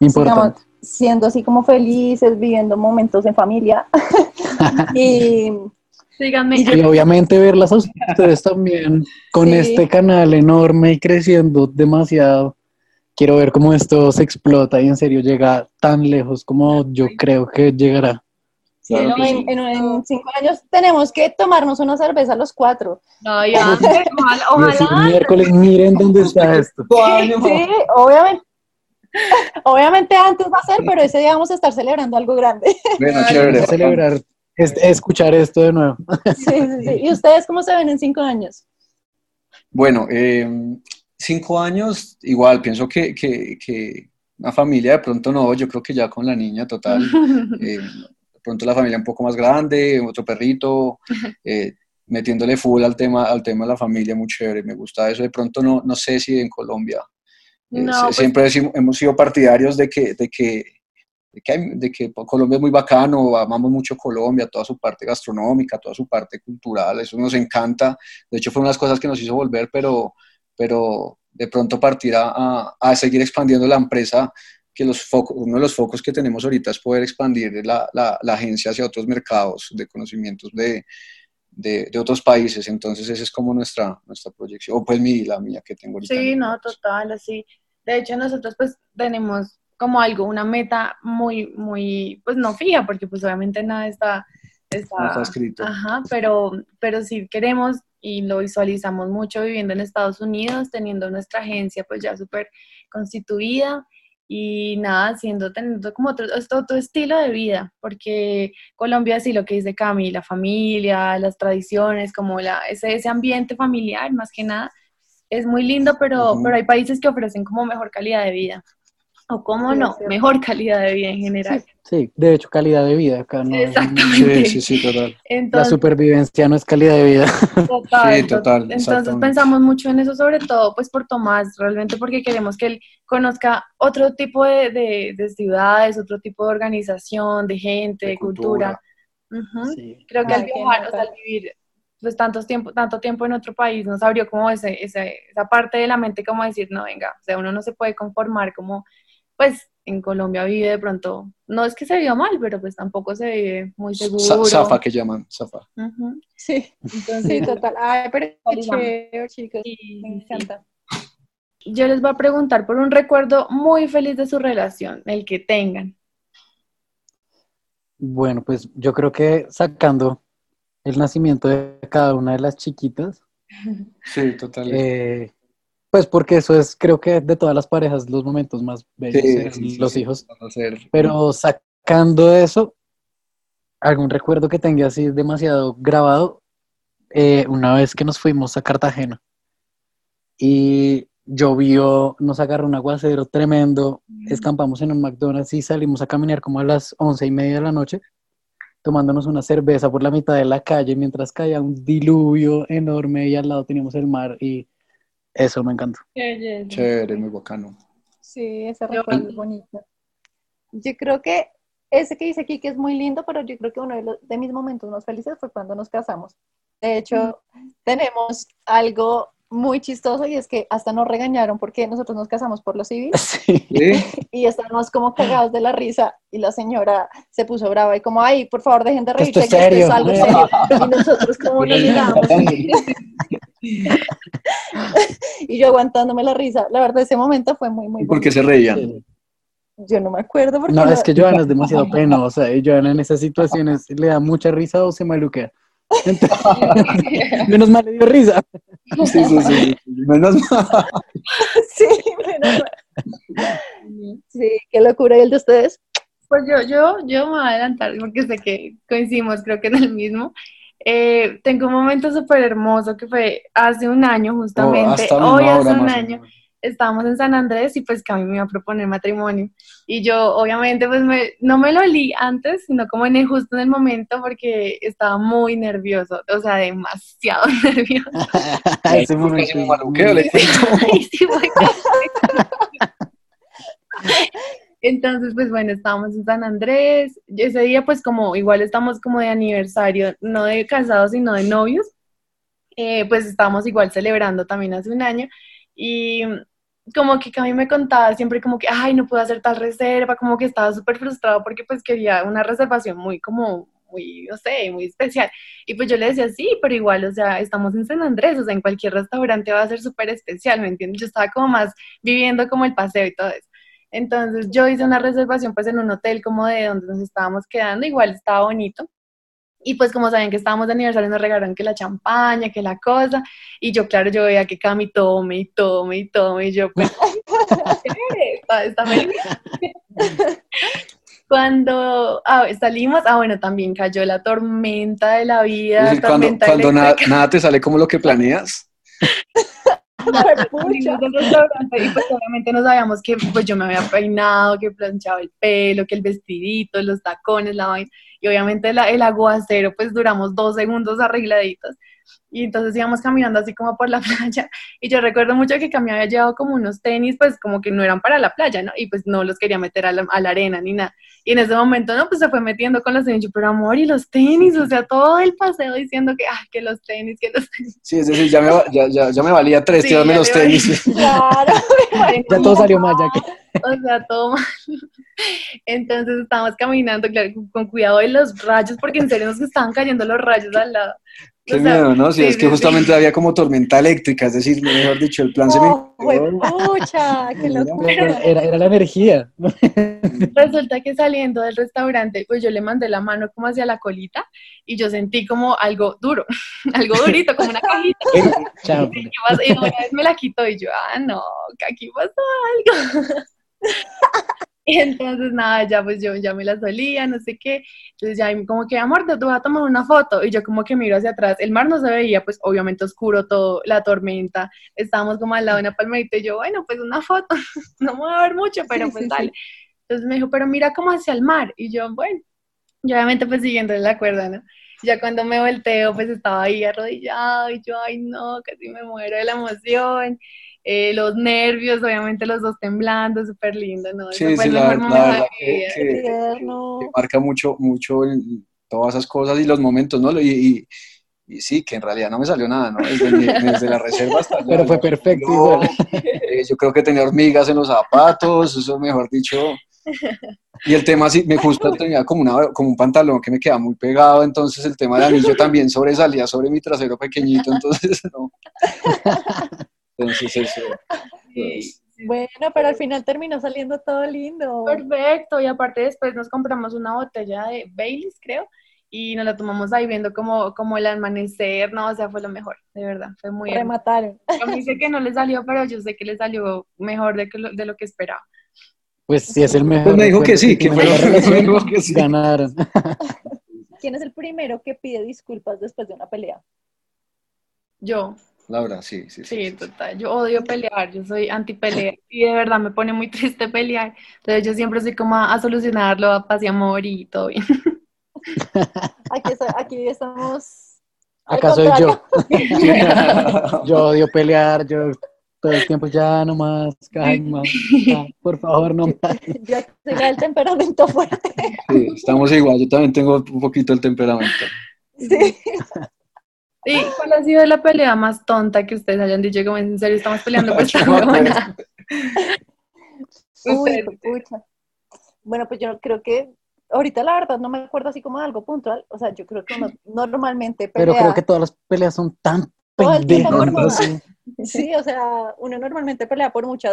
Importante. sigamos siendo así como felices, viviendo momentos en familia y Síganme. Y obviamente verlas a ustedes también con Sí. este canal enorme y creciendo demasiado. Quiero ver cómo esto se explota y en serio llega tan lejos como yo creo que llegará. sí, Claro no, que en, sí. en- en cinco años tenemos que tomarnos una cerveza los cuatro. Ay, antes, ojalá, ojalá. miércoles, miren dónde está esto. Sí, obviamente. Obviamente antes va a ser, pero ese día vamos a estar celebrando algo grande. Bueno, chévere. Celebrar, es- escuchar esto de nuevo. Sí, sí, sí. ¿Y ustedes cómo se ven en cinco años? Bueno, eh, cinco años, igual, pienso que, que, que una familia de pronto no, yo creo que ya con la niña total, eh, de pronto la familia un poco más grande, otro perrito, eh, metiéndole full al tema, al tema de la familia, muy chévere, me gusta eso, de pronto no, no sé si en Colombia, No, pues- siempre decimos- hemos sido partidarios de que, de que, de que, hay- de que Colombia es muy bacano, amamos mucho Colombia, toda su parte gastronómica, toda su parte cultural, eso nos encanta, de hecho fue una de las cosas que nos hizo volver, pero, pero de pronto partir a, a- seguir expandiendo la empresa, que los focos, uno de los focos que tenemos ahorita es poder expandir la, la, la agencia hacia otros mercados de conocimientos de, de, de otros países, entonces esa es como nuestra, nuestra proyección, o pues mi, la mía que tengo ahorita. Sí, no, total, así. De hecho, nosotros pues tenemos como algo, una meta muy, muy, pues no fija, porque pues obviamente nada está, está, No está escrito. Ajá, pero, pero sí queremos y lo visualizamos mucho viviendo en Estados Unidos, teniendo nuestra agencia pues ya súper constituida y nada, haciendo, teniendo como otro, otro, estilo de vida, porque Colombia sí lo que dice Cami, la familia, las tradiciones, como la, ese, ese ambiente familiar más que nada, es muy lindo, pero, Ujú. pero hay países que ofrecen como mejor calidad de vida. O cómo Sí, no, mejor calidad de vida en general. Sí, de hecho, calidad de vida acá no. Exactamente. Sí, sí, sí, total. La supervivencia no es calidad de vida. Total, Sí, to- total, Entonces pensamos mucho en eso, sobre todo pues por Tomás, realmente porque queremos que él conozca otro tipo de, de- de ciudades, otro tipo de organización, de gente, de, De cultura. cultura. Ujú. Sí. Creo que Ay, al viajar, o sea, al vivir pues tantos tiempo, tanto tiempo en otro país, nos abrió como ese, ese- esa parte de la mente como decir, no, venga, o sea, uno no se puede conformar como, pues en Colombia vive de pronto, no es que se viva mal, pero pues tampoco se vive muy seguro. Za- Zafa que llaman, Zafa. Sí, Entonces, sí, total. Ay, pero qué chévere, chicos. sí, Me sí. encanta. Yo les voy a preguntar por un recuerdo muy feliz de su relación, el que tengan. Bueno, pues yo creo que sacando el nacimiento de cada una de las chiquitas, Sí, total. eh, pues porque eso es, creo que de todas las parejas, los momentos más bellos Sí, sí, los sí. hijos. Pero sacando eso, algún recuerdo que tenga así demasiado grabado, eh, una vez que nos fuimos a Cartagena y llovió, nos agarró un aguacero tremendo, escampamos en un McDonald's y salimos a caminar como a las once y media de la noche, tomándonos una cerveza por la mitad de la calle mientras caía un diluvio enorme y al lado teníamos el mar y eso me encantó. Chévere, muy bacano. Sí, ese recuerdo es bonito. Yo creo que ese que dice aquí que es muy lindo, pero yo creo que uno de, los, de mis momentos más felices fue cuando nos casamos. De hecho, tenemos algo muy chistoso y es que hasta nos regañaron porque nosotros nos casamos por los civil Sí. y estábamos como cagados de la risa y la señora se puso brava y como, ay, por favor dejen de reírse, es que esto es serio". algo serio. Y nosotros como nos mirábamos y yo aguantándome la risa. La verdad, ese momento fue muy, muy ¿Y por qué bonito. se reían? Yo no me acuerdo porque No, es que Joana es demasiado penosa y Joana en esas situaciones le da mucha risa o se maluquea. Entonces, menos mal le dio risa. Sí, sí, sí. Menos mal. Sí, menos mal. Sí, qué locura. ¿Y el de ustedes? Pues yo, yo, yo me voy a adelantar porque sé que coincidimos, creo que en el mismo. Eh, tengo un momento súper hermoso que fue hace un año Oh, justamente, hoy hace un año, estábamos en San Andrés y pues que a mí me iba a proponer matrimonio. Y yo obviamente pues me, no me lo olí antes, sino como en el, justo en el momento porque estaba muy nervioso, o sea, demasiado nervioso. Ese momento le cuento. Entonces, pues bueno, estábamos en San Andrés. Ese día, pues como igual estamos como de aniversario, no de casados, sino de novios, eh, pues estábamos igual celebrando también hace un año. Y como que Cami me contaba siempre como que, ay, no puedo hacer tal reserva, como que estaba súper frustrado porque pues quería una reservación muy como, muy, no sé, muy especial. Y pues yo le decía, sí, pero igual, o sea, estamos en San Andrés, o sea, en cualquier restaurante va a ser súper especial, ¿me entiendes? Yo estaba como más viviendo como el paseo y todo eso. Entonces yo hice una reservación pues en un hotel como de donde nos estábamos quedando, igual estaba bonito. Y pues como saben que estábamos de aniversario, nos regalaron que la champaña, que la cosa. Y yo, claro, yo veía que Cami tome y tome y tome. Y yo, pues, está, está. Cuando ah, salimos, ah, bueno, también cayó la tormenta de la vida, decir, cuando, tormenta cuando nada, nada te sale como lo que planeas. Y pues obviamente no sabíamos que pues yo me había peinado, que planchaba el pelo, que el vestidito, los tacones, la vaina. Y obviamente la- el aguacero, pues duramos dos segundos arregladitos. Y entonces íbamos caminando así como por la playa. Y yo recuerdo mucho que Cami había llevado como unos tenis, pues como que no eran para la playa, ¿no? Y pues no los quería meter a la, a la arena ni nada. Y en ese momento, no, pues se fue metiendo con los tenis. Yo, pero amor, y los tenis, o sea, todo el paseo diciendo que, ah, que los tenis, que los tenis. Sí, es decir, ya me, ya, ya, ya me valía tres Sí, tirarme los te valía. tenis. Claro. Ya todo salió mal, ya que. O sea, todo mal. Entonces estábamos caminando, claro, con- cuidado de los rayos, porque en serio nos estaban cayendo los rayos al lado. Qué O sea, miedo, ¿no? Sí, sí, es que sí, justamente había como tormenta eléctrica, es decir, mejor dicho, el plan se me... Oh, pucha, qué locura. Era, era- la energía. Resulta que saliendo del restaurante, pues yo le mandé la mano como hacia la colita y yo sentí como algo duro, algo durito, como una cajita. Chao. Y una vez me la quitó y yo, ah, no, que aquí pasó algo. Y entonces nada, ya pues yo ya me la solía, no sé qué. Entonces ya como que, amor, te voy a tomar una foto. Y yo como que miro hacia atrás. El mar no se veía, pues obviamente oscuro todo, la tormenta. Estábamos como al lado de una palmerita y yo, bueno, pues una foto. No me voy a ver mucho, pero Sí, pues sí, dale. Entonces me dijo, pero mira como hacia el mar. Y yo, bueno, y obviamente pues siguiéndole la cuerda, ¿no? Ya cuando me volteo, pues estaba ahí arrodillado y yo, ay no, casi me muero de la emoción. Eh, los nervios, obviamente los dos temblando, súper lindo, ¿no? Sí, sí, la, verdad que, marca mucho, mucho el- todas esas cosas y los momentos, ¿no? Y, y- y sí, que en realidad no me salió nada, ¿no? Desde, la reserva hasta. Pero fue perfecto Yo, igual. eh, yo creo que tenía hormigas en los zapatos, eso mejor dicho. Y el tema sí, me justo tenía como, una, como un pantalón que me quedaba muy pegado, entonces el tema del anillo también sobresalía sobre mi trasero pequeñito, entonces no. Entonces eso. Pues, Bueno, pero al final terminó saliendo todo lindo. Perfecto, y aparte después nos compramos una botella de Baileys, creo, y nos la tomamos ahí viendo como, como el amanecer, no, o sea, fue lo mejor, de verdad, fue muy hermoso. Remataron. A mí sé que no le salió, pero yo sé que le salió mejor de, que lo, de lo que esperaba. Pues sí, es el mejor. Pues me dijo que sí, que fue lo que sí. Ganaron. ¿Quién es el primero que pide disculpas después de una pelea? Yo, Laura, sí, sí, sí. Sí, total. Yo odio pelear, yo soy anti pelea y de verdad me pone muy triste pelear. Entonces yo siempre soy como a, a solucionarlo, a paz y amor y todo bien. Aquí, aquí estamos. Acá soy yo. Yo odio pelear, yo todo el tiempo ya nomás, calma, ya, por favor, no más. Yo soy del temperamento fuerte. Sí, estamos igual, yo también tengo un poquito el temperamento. Sí. ¿Y cuál ha sido la pelea más tonta que ustedes hayan dicho? Como en serio, estamos peleando por esta huevona? Uy, pucha. Bueno, pues yo creo que ahorita la verdad no me acuerdo así como de algo puntual. O sea, yo creo que uno normalmente pelea. Pero creo que todas las peleas son tan Todo el tiempo pendejas. Sí. Sí, o sea, uno normalmente pelea por mucha,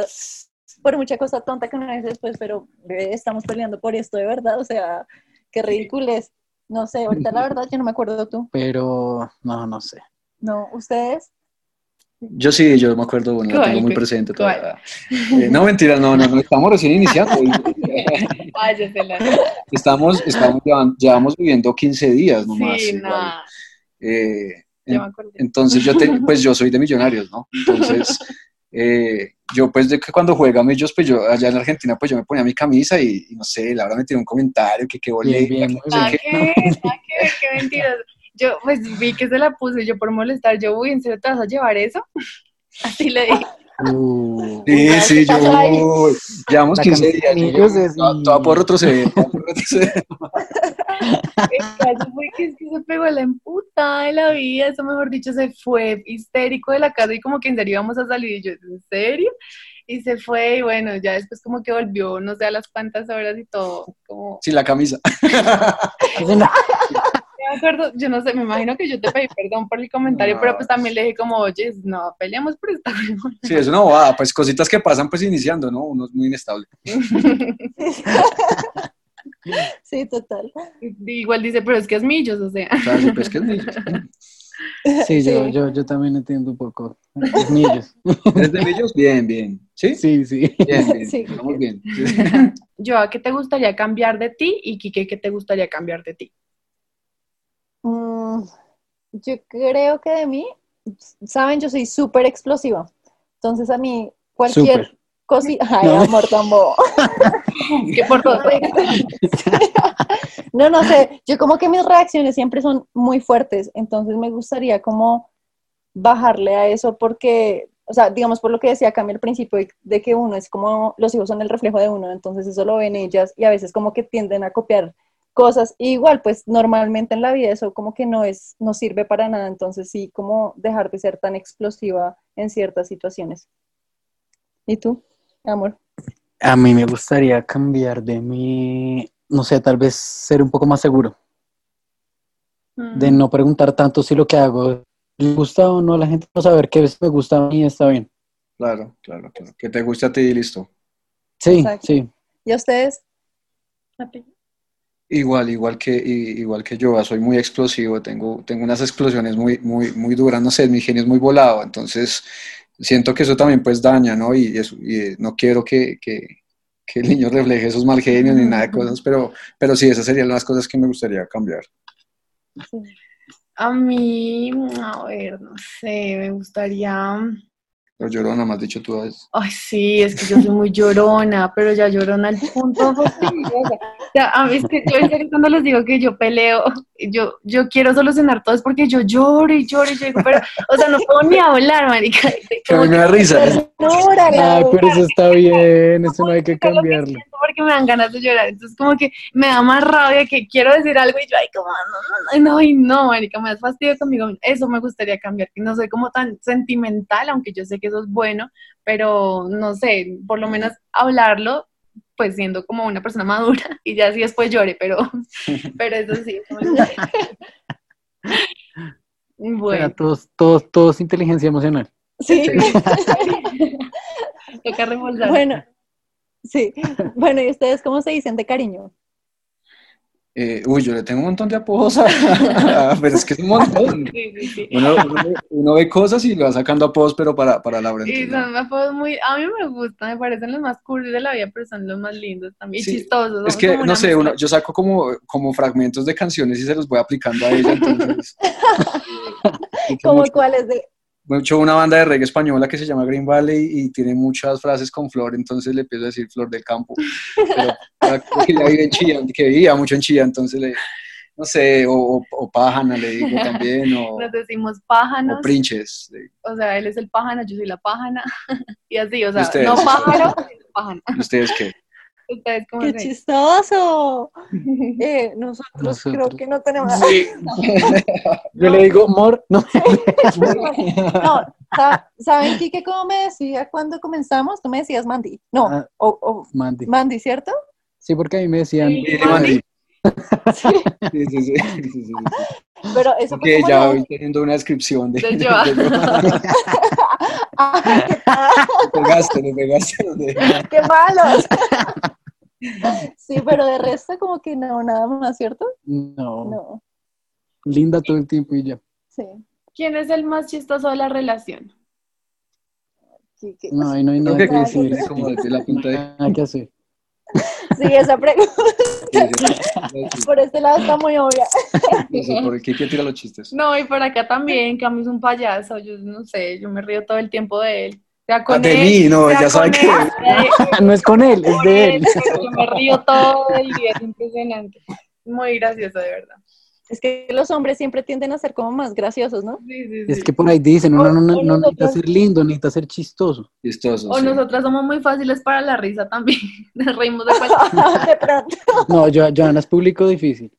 por mucha cosa tonta que uno dice después, pero bebé, estamos peleando por esto de verdad, o sea, qué ridículo es. No sé, ahorita la verdad yo no me acuerdo tú. Pero no, no sé. No, ustedes. Yo sí, yo me acuerdo, bueno, la tengo muy presente todavía. Eh, no, mentira, no, no, no, estamos recién iniciando. Yo la- Estamos, estamos, llevamos viviendo 15 días nomás. Sí, Eh, acordé. Entonces yo, te- pues yo soy de Millonarios, ¿no? Entonces, eh, yo pues de que cuando juega Millos, pues yo allá en Argentina, pues yo me ponía mi camisa y, y no sé, Laura me tiró un comentario que qué Bien, bien, bien. ¿qué? Ah, ¿qué? Qué mentiras. Yo, pues vi que se la puse yo por molestar. Yo, uy, ¿en serio te vas a llevar eso? Así le dije. Uh, Sí, ¿qué sí, yo llevamos La 15 camiseta días. yo- es- Toda por por retroceder. El caso fue que es que se pegó la emputada de la vida. Eso, mejor dicho, se fue histérico de la casa y como que en serio íbamos a salir. Y yo, ¿en serio? Y se fue y bueno, ya después como que volvió, no sé, a las cuantas horas y todo. Como, Sin la camisa. es una- me acuerdo, yo no sé, me imagino que yo te pedí perdón por el comentario, No. pero pues también le dije como, oye, no, peleamos por esta huevona". Sí, eso no va, pues cositas que pasan pues iniciando, ¿no? Uno es muy inestable. Sí, total. Igual dice, pero es que es millos, o sea. O sea, sí, pues que es Millos. Sí, yo, Sí. yo, yo también entiendo un poco. Es Millos. ¿Eres de Millos? Bien, bien. ¿Sí? Sí, sí. Bien, bien. Sí. Vamos bien. Sí. Yo, ¿qué te gustaría cambiar de ti? Y Kike, ¿qué te gustaría cambiar de ti? Yo creo que de mí, saben, yo soy súper explosiva. Entonces a mí cualquier cosita, ay, No. amor tan bobo. Que por todo. No, no sé, yo como que mis reacciones siempre son muy fuertes, entonces me gustaría como bajarle a eso porque, o sea, digamos por lo que decía Cami al principio, de que uno es como, los hijos son el reflejo de uno, entonces eso lo ven ellas y a veces como que tienden a copiar cosas, y igual pues normalmente en la vida eso como que no es, no sirve para nada, entonces sí como dejar de ser tan explosiva en ciertas situaciones. ¿Y tú, amor? A mí me gustaría cambiar de mi, no sé, tal vez ser un poco más seguro, de no preguntar tanto si lo que hago le gusta o no a la gente, no saber qué me gusta a mí está bien. Claro, claro, claro. Que te guste a ti y listo. Sí, Exacto. sí. ¿Y a ustedes? Igual, igual que, igual que yo, soy muy explosivo, tengo, tengo unas explosiones muy, muy, muy duras, no sé, mi genio es muy volado, entonces siento que eso también pues daña, ¿no? Y, eso, y eh, no quiero que, que, que el niño refleje esos mal genios ni nada de cosas, pero, pero sí, esas serían las cosas que me gustaría cambiar. A mí, a ver, no sé, me gustaría... Pero llorona, más dicho tú. es- Ay, sí, es que yo soy muy llorona, pero ya llorona al punto fastidiosa. O sea, a mí es que yo en serio cuando les digo que yo peleo, yo, yo quiero solucionar todo es porque yo lloro y lloro y digo, pero, o sea, no puedo ni hablar, marica. A mí me da risa. Ay, pero eso está bien, eso no hay que cambiarlo. Porque me dan ganas de llorar. Entonces, como que me da más rabia que quiero decir algo y yo, ay, como, no, no, no, no, y no, marica, me das fastidio conmigo. Eso me gustaría cambiar, que no soy como tan sentimental, aunque yo sé que eso es bueno, pero no sé, por lo menos hablarlo, pues siendo como una persona madura y ya así después llore, pero, pero eso sí, eso me gustaría. Bueno, todos, todos, todos inteligencia emocional. Sí. toca reembolsar. Bueno, sí. Bueno, ¿y ustedes cómo se dicen de cariño? Eh, uy, yo le tengo un montón de apodos, a- pero es que es un montón. Sí, sí, sí. Uno, uno- uno ve cosas y le va sacando apodos, pero para, para Laura. Y entonces, son apodos muy, a mí me gustan, me parecen los más cool de la vida, pero son los más lindos también, y Sí, chistosos. Es que, como no sé, uno- yo saco como, como fragmentos de canciones y se los voy aplicando a ella, entonces... ¿Cómo mucho. cuáles de, mucho una banda de reggae española que se llama Green Valley y tiene muchas frases con flor, entonces le empiezo a decir flor del campo. Pero que ella vive en Chía, que vivía mucho en Chía, entonces le, no sé, o, o, pájana le digo también, o... Nos decimos pájanos. O prinches. O sea, él es el pájano, yo soy la pájana, y así, o sea, no pájaro, pájana. ¿Y ustedes qué? ¡Qué chistoso! Eh, nosotros, creo que no tenemos... Sí. Yo le digo, Mor, no. no, ¿saben, Kike, cómo me decía cuando comenzamos? Tú me decías Mandy. No, ah, o, Mandy. Mandy, ¿cierto? Sí, porque a mí me decían... Mandy. Sí. Sí, sí, sí, sí, Pero eso Porque ya voy teniendo una descripción de, de, yo. pegaste, me pegaste. ¡Qué malos! Sí, pero de resto como que no, nada más, ¿cierto? No. No. Linda todo el tiempo y ya. Sí. ¿Quién es el más chistoso de la relación? No, ahí no hay nada que decir. Como decir la punta de... Nada que hacer. Sí, esa pregunta. por este lado está muy obvia. ¿Por qué, tira los chistes? No, y por acá también, Cami es un payaso, yo no sé, yo me río todo el tiempo de él. Sea con ah, de mí, no, ya saben que... no es con él, es de él. Yo me río todo día, es impresionante. Muy gracioso, de verdad. Es que los hombres siempre tienden a ser como más graciosos, ¿no? Sí, sí, sí. Es que por ahí dicen, uno no, no, no necesita ser lindo, necesita ser chistoso. Chistoso. O sí. nosotras somos muy fáciles para la risa también. Nos reímos de cualquier De pronto. No, yo, Joana es público difícil.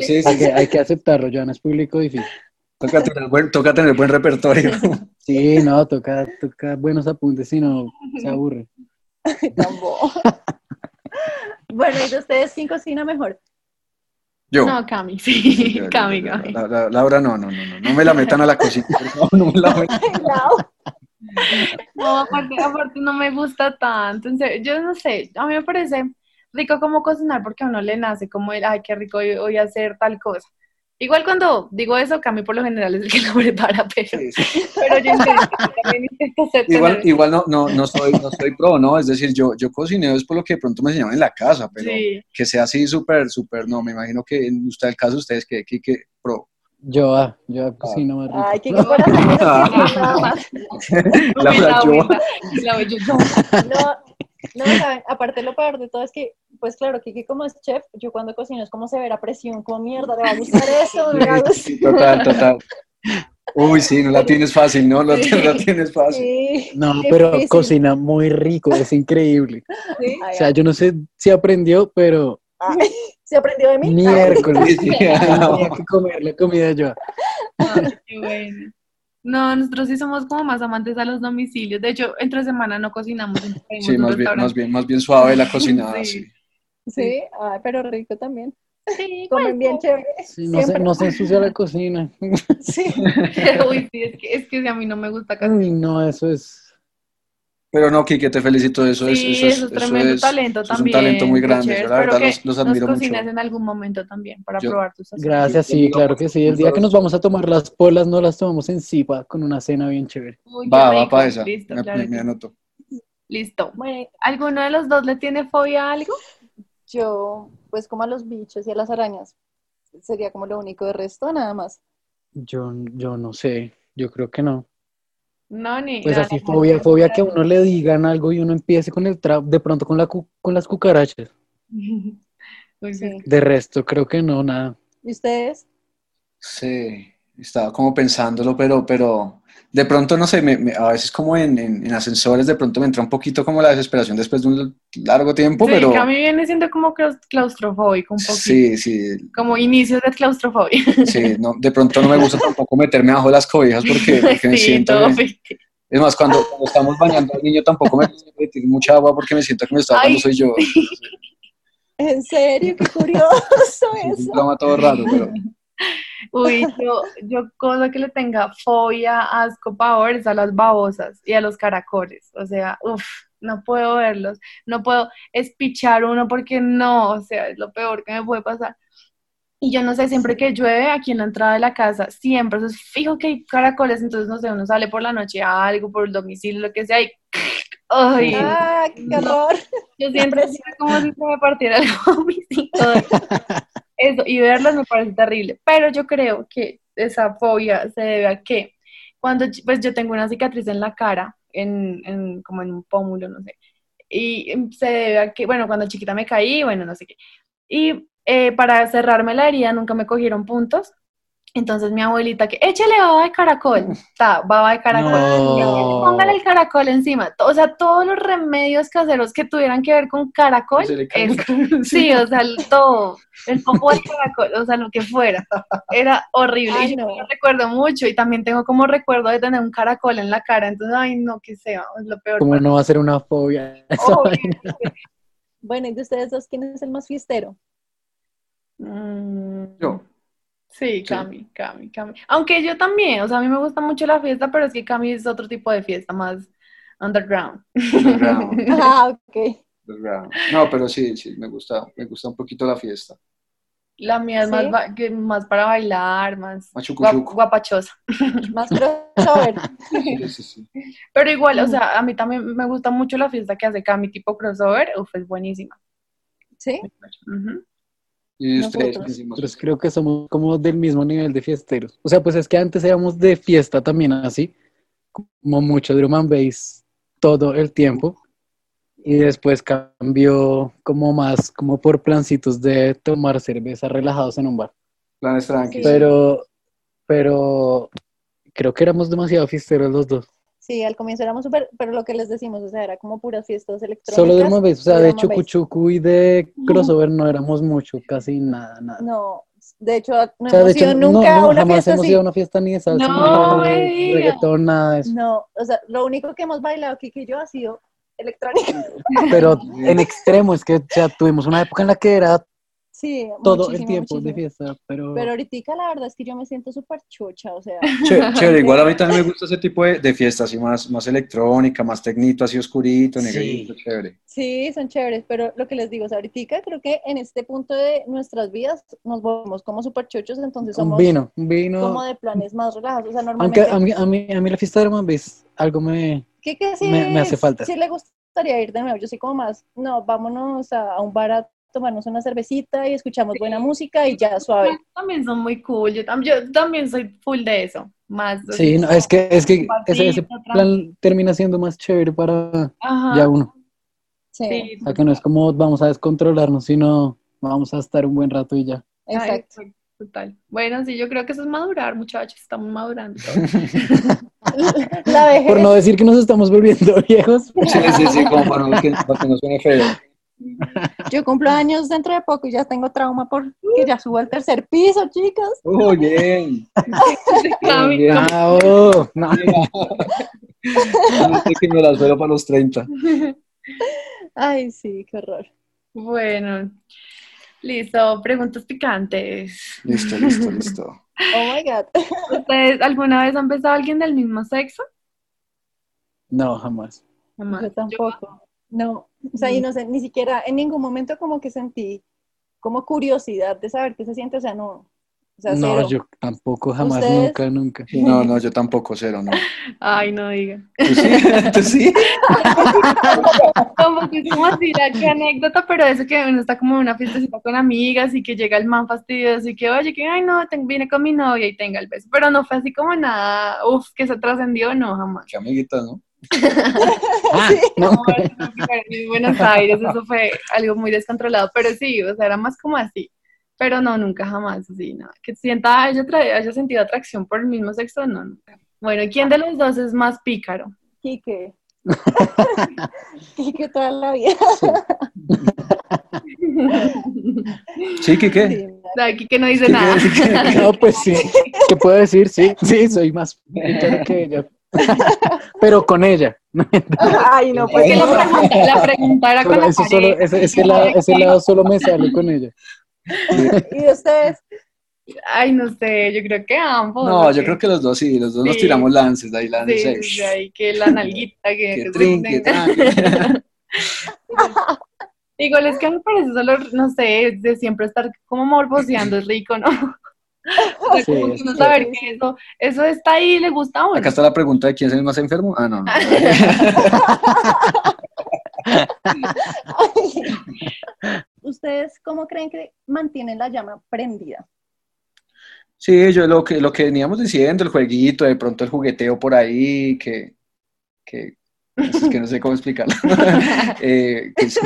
Sí, sí, Hay que, hay que aceptarlo, Joana es público difícil. Toca tener buen, toca tener buen repertorio. Sí, no, toca, toca buenos apuntes, si no se aburre. Bueno, ¿y de ustedes quién cocina mejor? Yo. No, Cami, sí, Cami, Cami. La, la, Laura, no, no, no, no, no me la metan a la cocina, por favor, no me la metan. No, aparte, aparte no me gusta tanto, en serio, yo no sé, a mí me parece rico como cocinar porque a uno le nace como el, ay, qué rico hoy, hoy hacer tal cosa. Igual cuando digo eso, Cami por lo general es el que lo prepara, pero, Sí, sí. pero yo intento, también intento hacer Igual, tener- igual no, no, no, soy, no soy pro, ¿no? Es decir, yo, yo cocineo es por lo que de pronto me enseñaron en la casa, pero Sí. que sea así súper, súper, no, me imagino que en usted, el caso de ustedes, que, que, que pro. Yo, ah, yo cocino más rico. Ay, qué corazón. Nada más. Laura, Humildad, yo. humildad. La- yo- yo- No, no, saben, aparte lo peor de todo es que, pues claro, Kiki como es chef, yo cuando cocino es como severa presión, como mierda, le va a gustar eso, le va a gustar. Sí, total, total. Uy, sí, no la tienes fácil, ¿no? La, la tienes fácil. Sí, No, pero difícil. cocina muy rico, es increíble. Ay, O sea, yo no sé si aprendió, pero ¿Se aprendió de mí? miércoles Sí, sí. tenía que comer la comida yo. Ay, qué bueno. No, nosotros sí somos como más amantes a los domicilios. De hecho, entre semana no cocinamos. Sí, más bien, más bien, más bien suave la cocinada, Sí. sí. Sí, ay, pero rico también. Sí, Comen bien chévere. Sí, no, se, no se ensucia la cocina. Sí. Uy, sí, es que, es que a mí no me gusta casi. Uy, no, eso es. Pero no, Kike, te felicito, eso es, Sí, eso es, eso es tremendo es- talento eso es también. un talento muy grande, chévere. la verdad que los, los admiro nos mucho. cocines en algún momento también para Yo- probar tus. Gracias, sí, claro que sí. El día que nos vamos a tomar las polas, no las tomamos en Zipa con una cena bien chévere. Uy, Va, va para esa, Listo, me, claro me- me anoto. Listo. Bueno, ¿Alguno de los dos le tiene fobia a algo? yo, pues como a los bichos y a las arañas, sería como lo único de resto, nada más. Yo, yo no sé, yo creo que no. No, ni. Pues así, no, fobia, no. fobia que a uno le digan algo y uno empiece con el trap, de pronto con, la, cu- con las cucarachas. Uy, Sí. De resto, creo que no, nada. ¿Y ustedes? Sí, estaba como pensándolo, pero, pero de pronto, no sé, me- me- a veces como en, en- en ascensores de pronto me entra un poquito como la desesperación después de un largo tiempo, Sí, pero que a mí viene siendo como claus- claustrofóbico un poquito. sí, sí, Como inicios de claustrofobia. sí, no, de pronto no me gusta tampoco meterme bajo las cobijas porque, porque me siento... todo que- ficticio. es más, cuando, cuando estamos bañando al niño tampoco me gusta meter mucha agua porque me siento que me está ahogando soy yo. ¿En serio? ¡Qué curioso Es un eso! drama todo raro, pero Uy, yo, yo cosa que le tenga fobia, asco, pavor es a las babosas y a los caracoles. O sea, uff, no puedo verlos. No puedo espichar uno porque no, o sea, es lo peor que me puede pasar. Y yo no sé, siempre que llueve aquí en la entrada de la casa, siempre, eso es fijo que hay caracoles, entonces no sé, uno sale por la noche a algo, por el domicilio, lo que sea, y ¡ay! ¡Ah, qué horror! Yo siento que es como si se me partiera el domicilio. Eso, y verlos me parece terrible. Pero yo creo que esa fobia se debe a que cuando, pues yo tengo una cicatriz en la cara, en, en- como en un pómulo, no sé. Y se debe a que, bueno, cuando chiquita me caí, bueno, no sé qué. Y eh, para cerrarme la herida nunca me cogieron puntos. Entonces mi abuelita que, échale baba de caracol, ta, baba de caracol, No. póngale el caracol encima. O sea, todos los remedios caseros que tuvieran que ver con caracol, es- sí, o sea, el- todo, el popo de caracol, o sea, lo que fuera. Era horrible. Ay, y yo no. lo recuerdo mucho y también tengo como recuerdo de tener un caracol en la cara. Entonces, ay, no, que sea, es lo peor. Como no va a ser una fobia. esa Obvio. vaina. Bueno, y de ustedes dos, ¿quién es el más fiestero? Mm, Yo. Sí, Cami, Cami, Cami. Aunque yo también, o sea, a mí me gusta mucho la fiesta, pero es que Cami es otro tipo de fiesta, más underground. Underground, Ah, ok. underground. No, pero sí, sí, me gusta, me gusta un poquito la fiesta. La mía es ¿Sí? más, que más para bailar, más guap- guapachosa. Más crossover. Sí, sí, sí. Pero igual, o sea, a mí también me gusta mucho la fiesta que hace Cami, tipo crossover, uf, es buenísima. ¿Sí? Y ustedes, Nosotros. ¿quién Nosotros creo que somos como del mismo nivel de fiesteros. O sea, pues es que antes éramos de fiesta también así, como mucho drum and bass todo el tiempo. Y después cambió como más, como por plancitos de tomar cerveza relajados en un bar. Planes tranquilos. Pero, pero creo que éramos demasiado fiesteros los dos. Sí, al comienzo éramos súper, pero lo que les decimos, o sea, era como puras fiestas electrónicas. Solo and bass, o sea, de drum and chucu bass. chucu y de crossover no éramos mucho, casi nada, nada. No, de hecho, no O sea, de hemos hecho, ido no, nunca no, a una jamás fiesta hemos así. ido a una fiesta ni de salsa, No, ni de reggaetón, nada de eso. No, o sea, lo único que hemos bailado, Kiki y yo, ha sido electrónica. Pero en extremo, es que sea, tuvimos una época en la que era Sí, todo el muchísimo, tiempo de fiesta, pero, Pero ahorita la verdad es que yo me siento súper chucha, o sea, Chévere, chévere, igual a mí también me gusta ese tipo de, de fiesta, así más, más electrónica, más tecnito, así oscurito, Sí. negrito, chévere. sí, son chéveres, pero lo que les digo, o sea, ahorita creo que en este punto de nuestras vidas nos volvemos como súper chochos, entonces un somos vino, un vino. como de planes más relajados, o sea, Aunque a mí, a, mí, a mí la fiesta de Herman Bass algo me... ¿Qué, qué sí, me- me hace falta. Sí le gustaría ir de nuevo, yo soy como más, no, vámonos a, a un bar a tomarnos una cervecita y escuchamos buena música y ya suave. También son muy cool, yo, tam- yo también soy full de eso, más. Sí, no, es que, es que ese, ese plan termina siendo más chévere para Ajá, ya uno. Sí, sí, O sea, que no es como vamos a descontrolarnos, sino vamos a estar un buen rato y ya. exacto. Ay, Total. Bueno, sí, yo creo que eso es madurar, muchachos, estamos madurando. todos. La vejez. Por no decir que nos estamos volviendo viejos. Sí, sí, sí, como para, que, para que no suene feo. Yo cumplo años dentro de poco y ya tengo trauma porque ya subo al tercer piso, chicas. Muy bien. Ah, oh, no. No sé que me las veo para los 30. Ay, sí, qué horror. Bueno, listo, preguntas picantes. Listo, listo, listo. Oh my God. ¿Ustedes alguna vez han besado a alguien del mismo sexo? No, jamás. Jamás. Yo tampoco. No, o sea, y no sé, ni siquiera en ningún momento como que sentí como curiosidad de saber qué se siente, o sea, no. O sea, No, cero. yo tampoco, jamás, ¿Ustedes? nunca, nunca. No, no, yo tampoco, cero, no. Ay, no diga. ¿Tú sí? ¿Tú sí? Como que es como así, la qué anécdota, pero eso que uno está como en una fiestecita con amigas y que llega el man fastidioso y que, oye, que, ay, no, vine con mi novia y tenga el beso. Pero no fue así como nada, uff, que se trascendió, no, jamás. Qué amiguitas, ¿no? Ah, no. No, no en Buenos Aires, eso fue algo muy descontrolado, pero sí, o sea, era más como así. Pero no, nunca jamás, así, nada. Que sienta, haya, haya sentido atracción por el mismo sexo, no, nunca. Bueno, ¿quién de los dos es más pícaro? Quique. Quique toda la vida. ¿Sí, ¿qué qué? Sí, De aquí que no dice nada. No, pues sí. ¿Qué puedo decir? Sí, sí, soy más pícaro que ella. Pero con ella. Ay, no, pues Porque la pregunta, la pregunta era con Solo- la eso solo, ese, ese lado, ese lado solo me sale con ella. ¿Y de ustedes? Ay, no sé, yo creo que ambos. No, yo creo que los dos sí, los dos nos Sí. tiramos lances, ahí lances. sí, sí, ahí que la nalguita, que, Que trin, que. Igual es que a mí me parece solo, no sé, de siempre estar como morboseando es rico, ¿no? O sea, Sí, como que es uno chévere. saber que eso, eso está ahí y le gusta a uno. Acá está la pregunta de quién es el más enfermo. Ah, no, no. ¿Ustedes cómo creen que mantienen la llama prendida? Sí, yo lo que, lo que veníamos diciendo, el jueguito, de pronto el jugueteo por ahí, que, que, es que no sé cómo explicarlo. Eh, es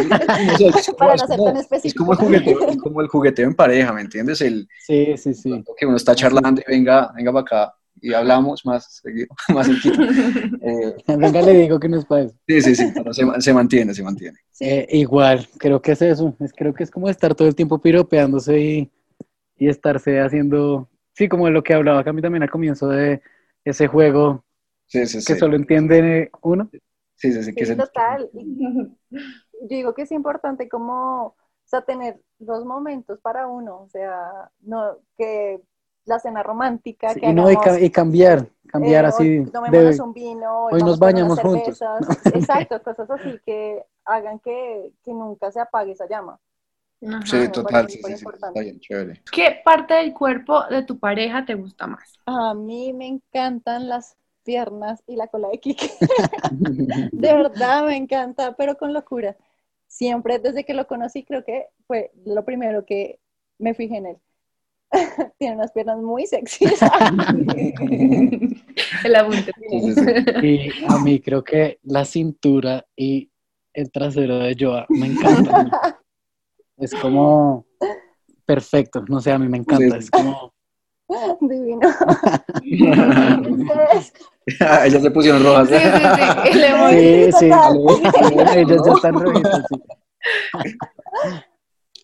como- el jugueteo, es como el jugueteo en pareja, ¿me entiendes? El Sí, sí, sí. que uno está charlando y venga, venga para acá y hablamos más seguido, más cerquita. Eh, Venga, le digo que no es para eso. sí, sí, sí, pero se, se mantiene, se mantiene. Sí. Eh, igual, creo que es eso. Es, creo que es como estar todo el tiempo piropeándose y, y estarse haciendo, sí, como lo que hablaba Cami también al comienzo de ese juego Sí, sí, sí. que solo entiende uno. Sí, sí, sí, que Sí, se- total. Y yo digo que es importante como, o sea, tener dos momentos para uno, o sea, no que la cena romántica, Sí, que y, no, y, hagamos, ca- y cambiar, cambiar eh, así. hoy de- tomémonos un vino, hoy nos bañamos unas juntos. cervezas. Exacto, cosas así que hagan que, que nunca se apague esa llama. Ajá. Sí, total, sí, sí, sí, superimportante. está bien, chévere. ¿Qué parte del cuerpo de tu pareja te gusta más? A mí me encantan las piernas y la cola de Kike. De verdad me encanta, pero con locura. Siempre desde que lo conocí creo que fue lo primero que me fijé en él. Tiene unas piernas muy sexys. El sí. Y a mí creo que la cintura y el trasero de Joa me encanta. Es como perfecto, no sé, a mí me encanta. Es como, Divino. Ustedes, Ellas se pusieron rojas. Sí, sí, sí. Sí, sí, ellas ya están rojitas. sí.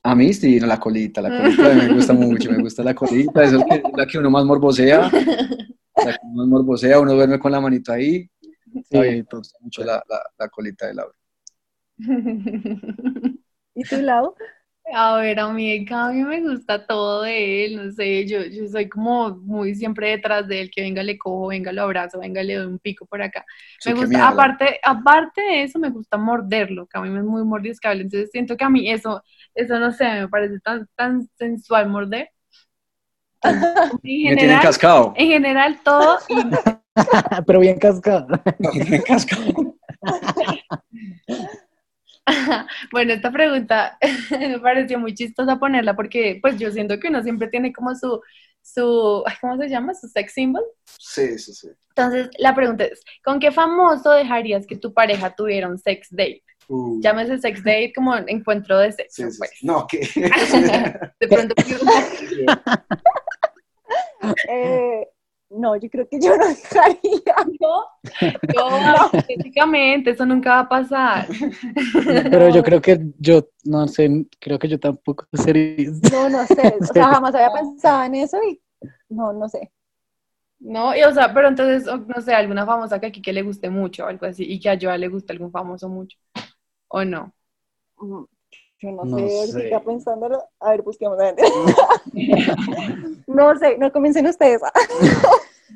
A mí sí, no, la colita, la colita me gusta mucho, me gusta la colita, esa es que- la que uno más morbosea, la que uno más morbosea, uno duerme con la manito ahí, bien, me gusta mucho la, la, la colita de Laura. ¿Y tu lado? A ver, a mí, a mí me gusta todo de él, no sé, yo, yo soy como muy siempre detrás de él, que venga le cojo, venga lo abrazo, venga le doy un pico por acá. Sí, Me gusta, aparte, aparte de eso, me gusta morderlo, que a mí me es muy mordiscable, entonces siento que a mí eso, eso no sé, me parece tan, tan sensual morder. En Me tienen general, cascado. en general todo, y Pero bien cascada. Me tienen cascado. Bueno, esta pregunta me pareció muy chistosa ponerla porque pues yo siento que uno siempre tiene como su, su, ¿cómo se llama? Su sex symbol. Sí, sí, sí. Entonces, la pregunta es, ¿con qué famoso dejarías que tu pareja tuviera un sex date? Uh, Llámese sex date como encuentro de sexo, sí, sí, pues. sí. No, que De pronto, Eh, no, yo creo que yo no dejaría. no, no, hipotéticamente, eso nunca va a pasar. Pero yo creo que yo, no sé, creo que yo tampoco sería. No, no sé. O sea, jamás había pensado en eso y no, no sé. No, y, o sea, pero entonces, no sé, alguna famosa que aquí que le guste mucho o algo así, y que a Joa le guste algún famoso mucho, ¿o no? Yo no, No sé, sé. ahorita pensándolo. A ver, busquemos la gente. no sé, no comiencen ustedes.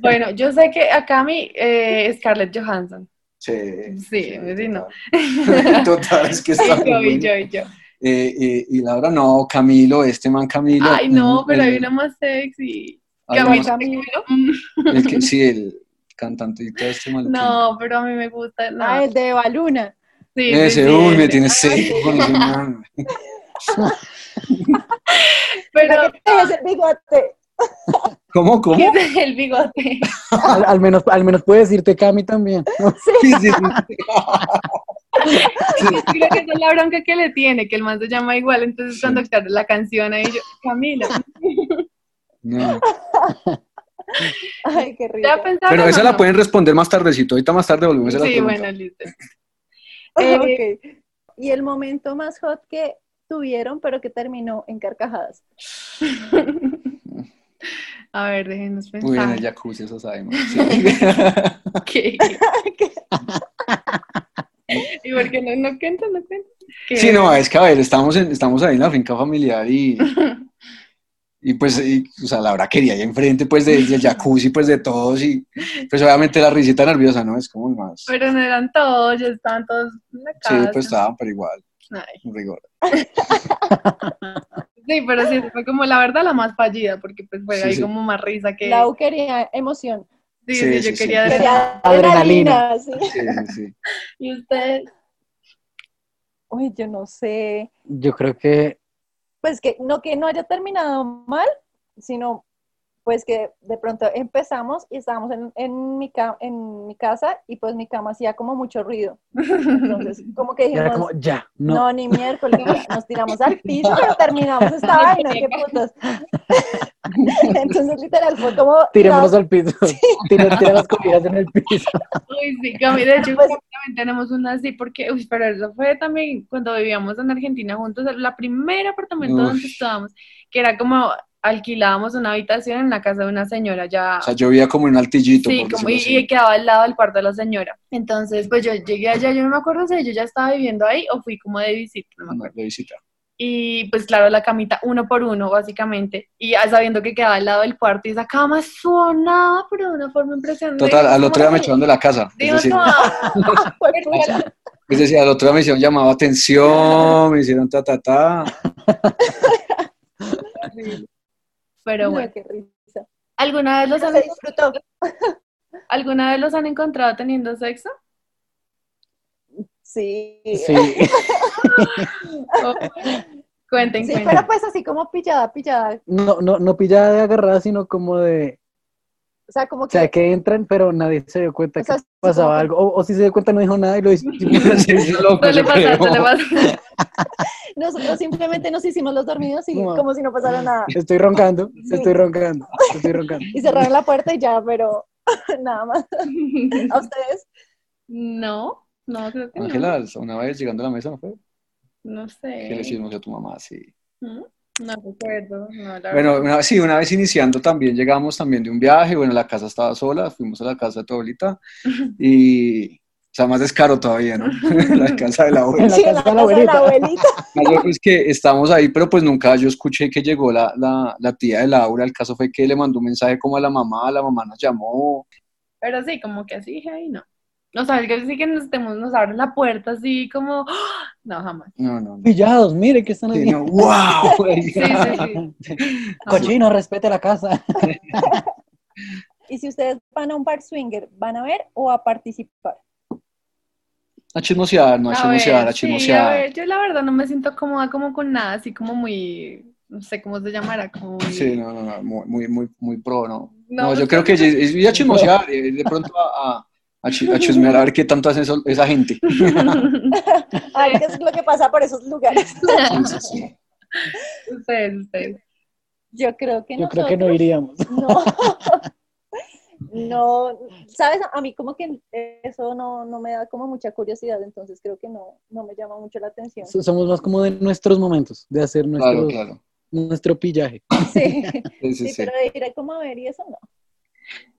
Bueno, yo sé que acá a mí, eh, Scarlett Johansson. Sí, Sí, sí, no. Total, Total, es que Y está yo, muy yo, yo. Eh, eh, y Laura, no, Camilo, este man Camilo. Ay, no, pero hay una más sexy. Camilo, Camilo. El que, sí, el cantante y todo este man. No, pero a mí me gusta. No. Ah, el de Eva Luna. Sí, sí, Ese, sí, uy, me ese. tiene seco con ese man. Pero, que te el bigote. ¿Cómo, cómo? ¿qué es el bigote? Al, al menos, al menos puede decirte Cami también. Sí, sí, sí. Creo que esa es la bronca que le tiene, que el man se llama igual. Entonces, Sí. cuando la canción ahí, yo, Camila, No. Ay, qué rico. Pero esa o la no? pueden responder más tardecito. Ahorita más tarde volvemos a la Sí, pregunta. bueno, listo. Eh, Ok. Y el momento más hot que tuvieron, pero que terminó en carcajadas. A ver, déjenos pensar. Uy, en el jacuzzi, eso sabemos. Sí. ¿Qué? ¿Y por qué no, no cuenta, no cuenta? ¿Qué? Sí, no, es que a ver, estamos, en, estamos ahí en la finca familiar y, y pues, y, o sea, Laura quería ahí enfrente, pues, de- del jacuzzi, pues, de todos y, pues, obviamente la risita nerviosa, ¿no? Es como más... Pero no eran todos, ya estaban todos en la Sí, casa. pues, estaban, pero igual, Ay. un rigor. Sí, pero sí, fue como la verdad la más fallida, porque pues fue Sí, ahí sí. como más risa que... Lau quería emoción. Sí, Sí, sí, sí, yo sí. quería... Adrenalina. adrenalina, sí. Sí, sí, sí. ¿Y ustedes? Uy, yo no sé. Yo creo que Pues que no que no haya terminado mal, sino pues que de pronto empezamos y estábamos en, en, mi, ca- en mi casa y pues mi cama hacía como mucho ruido. Entonces, como que dijimos, como, ya, no. no, ni miércoles, nos tiramos al piso, pero terminamos esta vaina, qué putas. Entonces, literal, fue como... Tirémonos al piso. Tira, tira las comidas en el piso. Uy, sí, Cami, de hecho, Pues- también tenemos una así, porque, uy, pero eso fue también cuando vivíamos en Argentina juntos, la primera apartamento donde estábamos, que era como alquilábamos una habitación en la casa de una señora ya. O sea, yo vivía como en un altillito. Sí, como, y, así. quedaba al lado del cuarto de la señora. Entonces, pues yo llegué allá, yo no me acuerdo si yo ya estaba viviendo ahí o fui como de visita, no me acuerdo. de visita. Y pues claro, la camita uno por uno, básicamente. Y ya sabiendo que quedaba al lado del cuarto y esa cama sonaba, pero de una forma impresionante. Total, al otro día me echaron de la casa. Es decir, no, Fue pucha. es decir, al otro día me hicieron llamado atención, me hicieron ta, ta, ta. pero No, bueno. qué risa. ¿Alguna vez los han, Se disfrutó. ¿Alguna vez los han encontrado teniendo sexo? Sí. Sí. O- cuenten, Sí, cuenten. pero pues así como pillada, pillada. No, no, no pillada de agarrada, sino como de. O sea, como O sea, que que entran, pero nadie se dio cuenta O sea, que sí, pasaba que- algo. O, o si se dio cuenta, no dijo nada y lo hizo. Loco, pasar, creo. suele pasar. nosotros simplemente nos hicimos los dormidos y No. como si no pasara nada. Estoy roncando, Sí. estoy roncando, estoy roncando. Y cerraron la puerta y ya, pero nada más. ¿A ustedes? No, no, creo que no. Ángela, una vez llegando a la mesa, ¿no fue? No sé. ¿Qué le hicimos a tu mamá? Sí. ¿Mm? No recuerdo. No, la Bueno, una, sí, una vez iniciando también llegamos también de un viaje, bueno, la casa estaba sola, fuimos a la casa de tu abuelita y, o sea, más descaro todavía, ¿no? la casa de la abuela. En la Sí, casa de la abuelita. abuelita. Más loco es que estábamos ahí, pero pues nunca yo escuché que llegó la, la, la tía de Laura, el caso fue que le mandó un mensaje como a la mamá, la mamá nos llamó, Pero sí, como que así dije ahí, no. O sea, el que sí que nos, estemos, nos abren la puerta así como, ¡ah! no, jamás. no, no, no. Pillados, mire qué están Sí, haciendo. no, ¡Wow! Sí, sí, sí. Cochino, respete la casa. Y si ustedes van a un bar swinger, ¿van a ver o a participar? A chismosear, no a A chismosear, ver, a sí, a chismosear. ver, yo la verdad no me siento cómoda como con nada, así como muy, no sé cómo se llamará, como muy... Sí, no, no, no, muy, muy, muy, muy pro, ¿no? No, No, yo creo que es ir a chismosear, eh, de pronto a, a, a chi- a chismear, a ver qué tanto hace eso- esa gente. A ver qué es lo que pasa por esos lugares. Sí, sí, sí. ustedes, ustedes. Yo creo que Yo creo que no iríamos. No. No, sabes, a mí como que eso no, no me da como mucha curiosidad, entonces creo que no, no me llama mucho la atención. So- Somos más como de nuestros momentos, de hacer Claro, nuestros, claro. nuestro pillaje. Sí, Sí, sí, sí, sí. pero de ir a como a ver y eso no.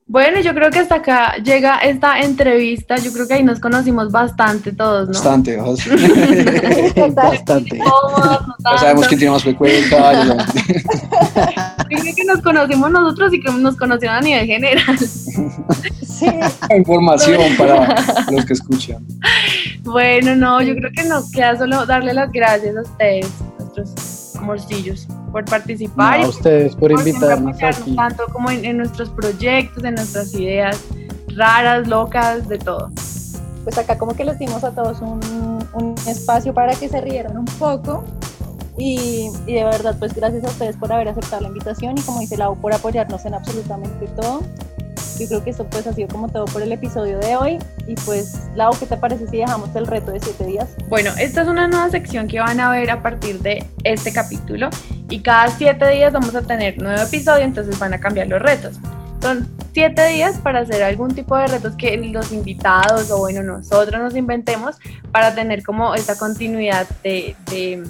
Bueno, yo creo que hasta acá llega esta entrevista, yo creo que ahí nos conocimos bastante todos, ¿no? Bastante, o sea, Bastante. Todos, no ya sabemos quién tiene más sabemos- Yo creo que nos conocimos nosotros y que nos conocieron a nivel general. Sí, información para los que escuchan. Bueno, no, yo creo que nos queda solo darle las gracias a ustedes, nuestros amorcillos, por No, participar a ustedes por por invitarnos aquí. tanto como en, en nuestros proyectos, en nuestras ideas raras, locas, de todo. pues acá como que les dimos a todos un, un espacio para que se rieran un poco y, y de verdad pues gracias a ustedes por haber aceptado la invitación y como dice Lau por apoyarnos en absolutamente todo. Yo creo que esto pues ha sido como todo por el episodio de hoy y pues Lau, ¿qué te parece si dejamos el reto de siete días? Bueno, esta es una nueva sección que van a ver a partir de este capítulo y cada siete días vamos a tener nuevo episodio, entonces van a cambiar los retos. Son siete días para hacer algún tipo de retos que los invitados o bueno, nosotros nos inventemos para tener como esta continuidad de, de,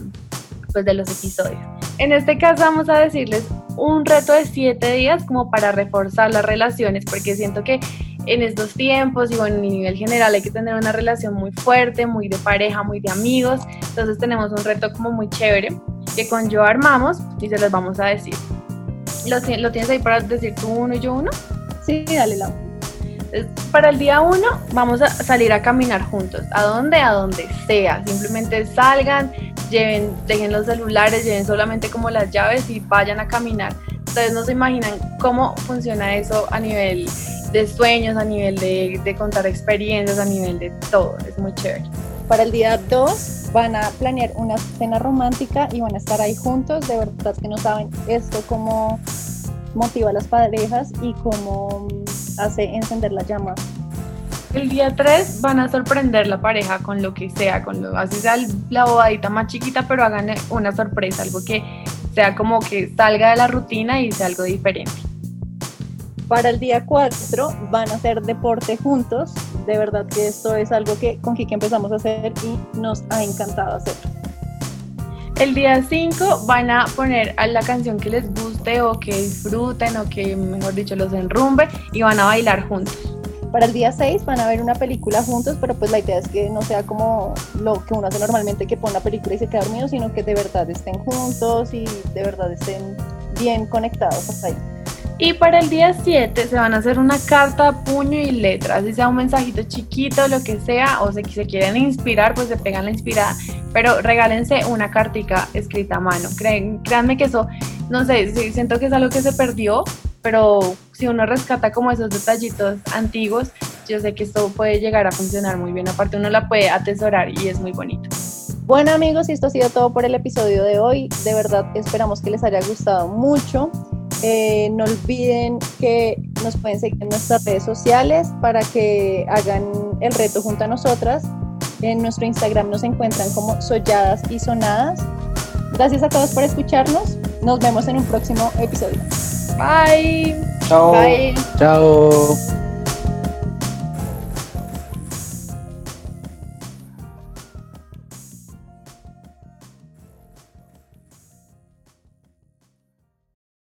pues, de los episodios. En este caso vamos a decirles un reto de siete días como para reforzar las relaciones, porque siento que en estos tiempos y bueno, a nivel general hay que tener una relación muy fuerte, muy de pareja, muy de amigos. Entonces tenemos un reto como muy chévere que con yo armamos y se los vamos a decir. ¿Lo, lo tienes ahí para decir tú uno y yo uno? Sí, dale Lau. Entonces, para el día uno vamos a salir a caminar juntos. ¿A dónde? A donde sea. Simplemente salgan, lleven, dejen los celulares, lleven solamente como las llaves y vayan a caminar. Ustedes no se imaginan cómo funciona eso a nivel de sueños, a nivel de, de contar experiencias, a nivel de todo. Es muy chévere. Para el día 2 van a planear una cena romántica y van a estar ahí juntos. De verdad que no saben esto como motiva a las parejas y cómo hace encender la llama. El día 3 van a sorprender la pareja con lo que sea, con lo, así sea la bobadita más chiquita, pero hagan una sorpresa, algo que sea como que salga de la rutina y sea algo diferente. Para el día 4 van a hacer deporte juntos. De verdad que esto es algo que con Kike empezamos a hacer y nos ha encantado hacer. El día 5 van a poner a la canción que les guste o que disfruten o que, mejor dicho, los enrumbe y van a bailar juntos. Para el día 6 van a ver una película juntos, pero pues la idea es que no sea como lo que uno hace normalmente, que pone una película y se queda dormido, sino que de verdad estén juntos y de verdad estén bien conectados hasta ahí. Y para el día 7 se van a hacer una carta, puño y letra, así sea un mensajito chiquito, lo que sea, o si se quieren inspirar, pues se pegan la inspirada, pero regálense una cartica escrita a mano. créanme que eso, no sé, siento que es algo que se perdió, pero si uno rescata como esos detallitos antiguos, yo sé que esto puede llegar a funcionar muy bien. Aparte uno la puede atesorar y es muy bonito. Bueno amigos, esto ha sido todo por el episodio de hoy. De verdad esperamos que les haya gustado mucho. Eh, no olviden que nos pueden seguir en nuestras redes sociales para que hagan el reto junto a nosotras. En nuestro Instagram nos encuentran como Solladas y Sonadas. Gracias a todos por escucharnos. Nos vemos en un próximo episodio. Bye. Chao. Bye. Chao.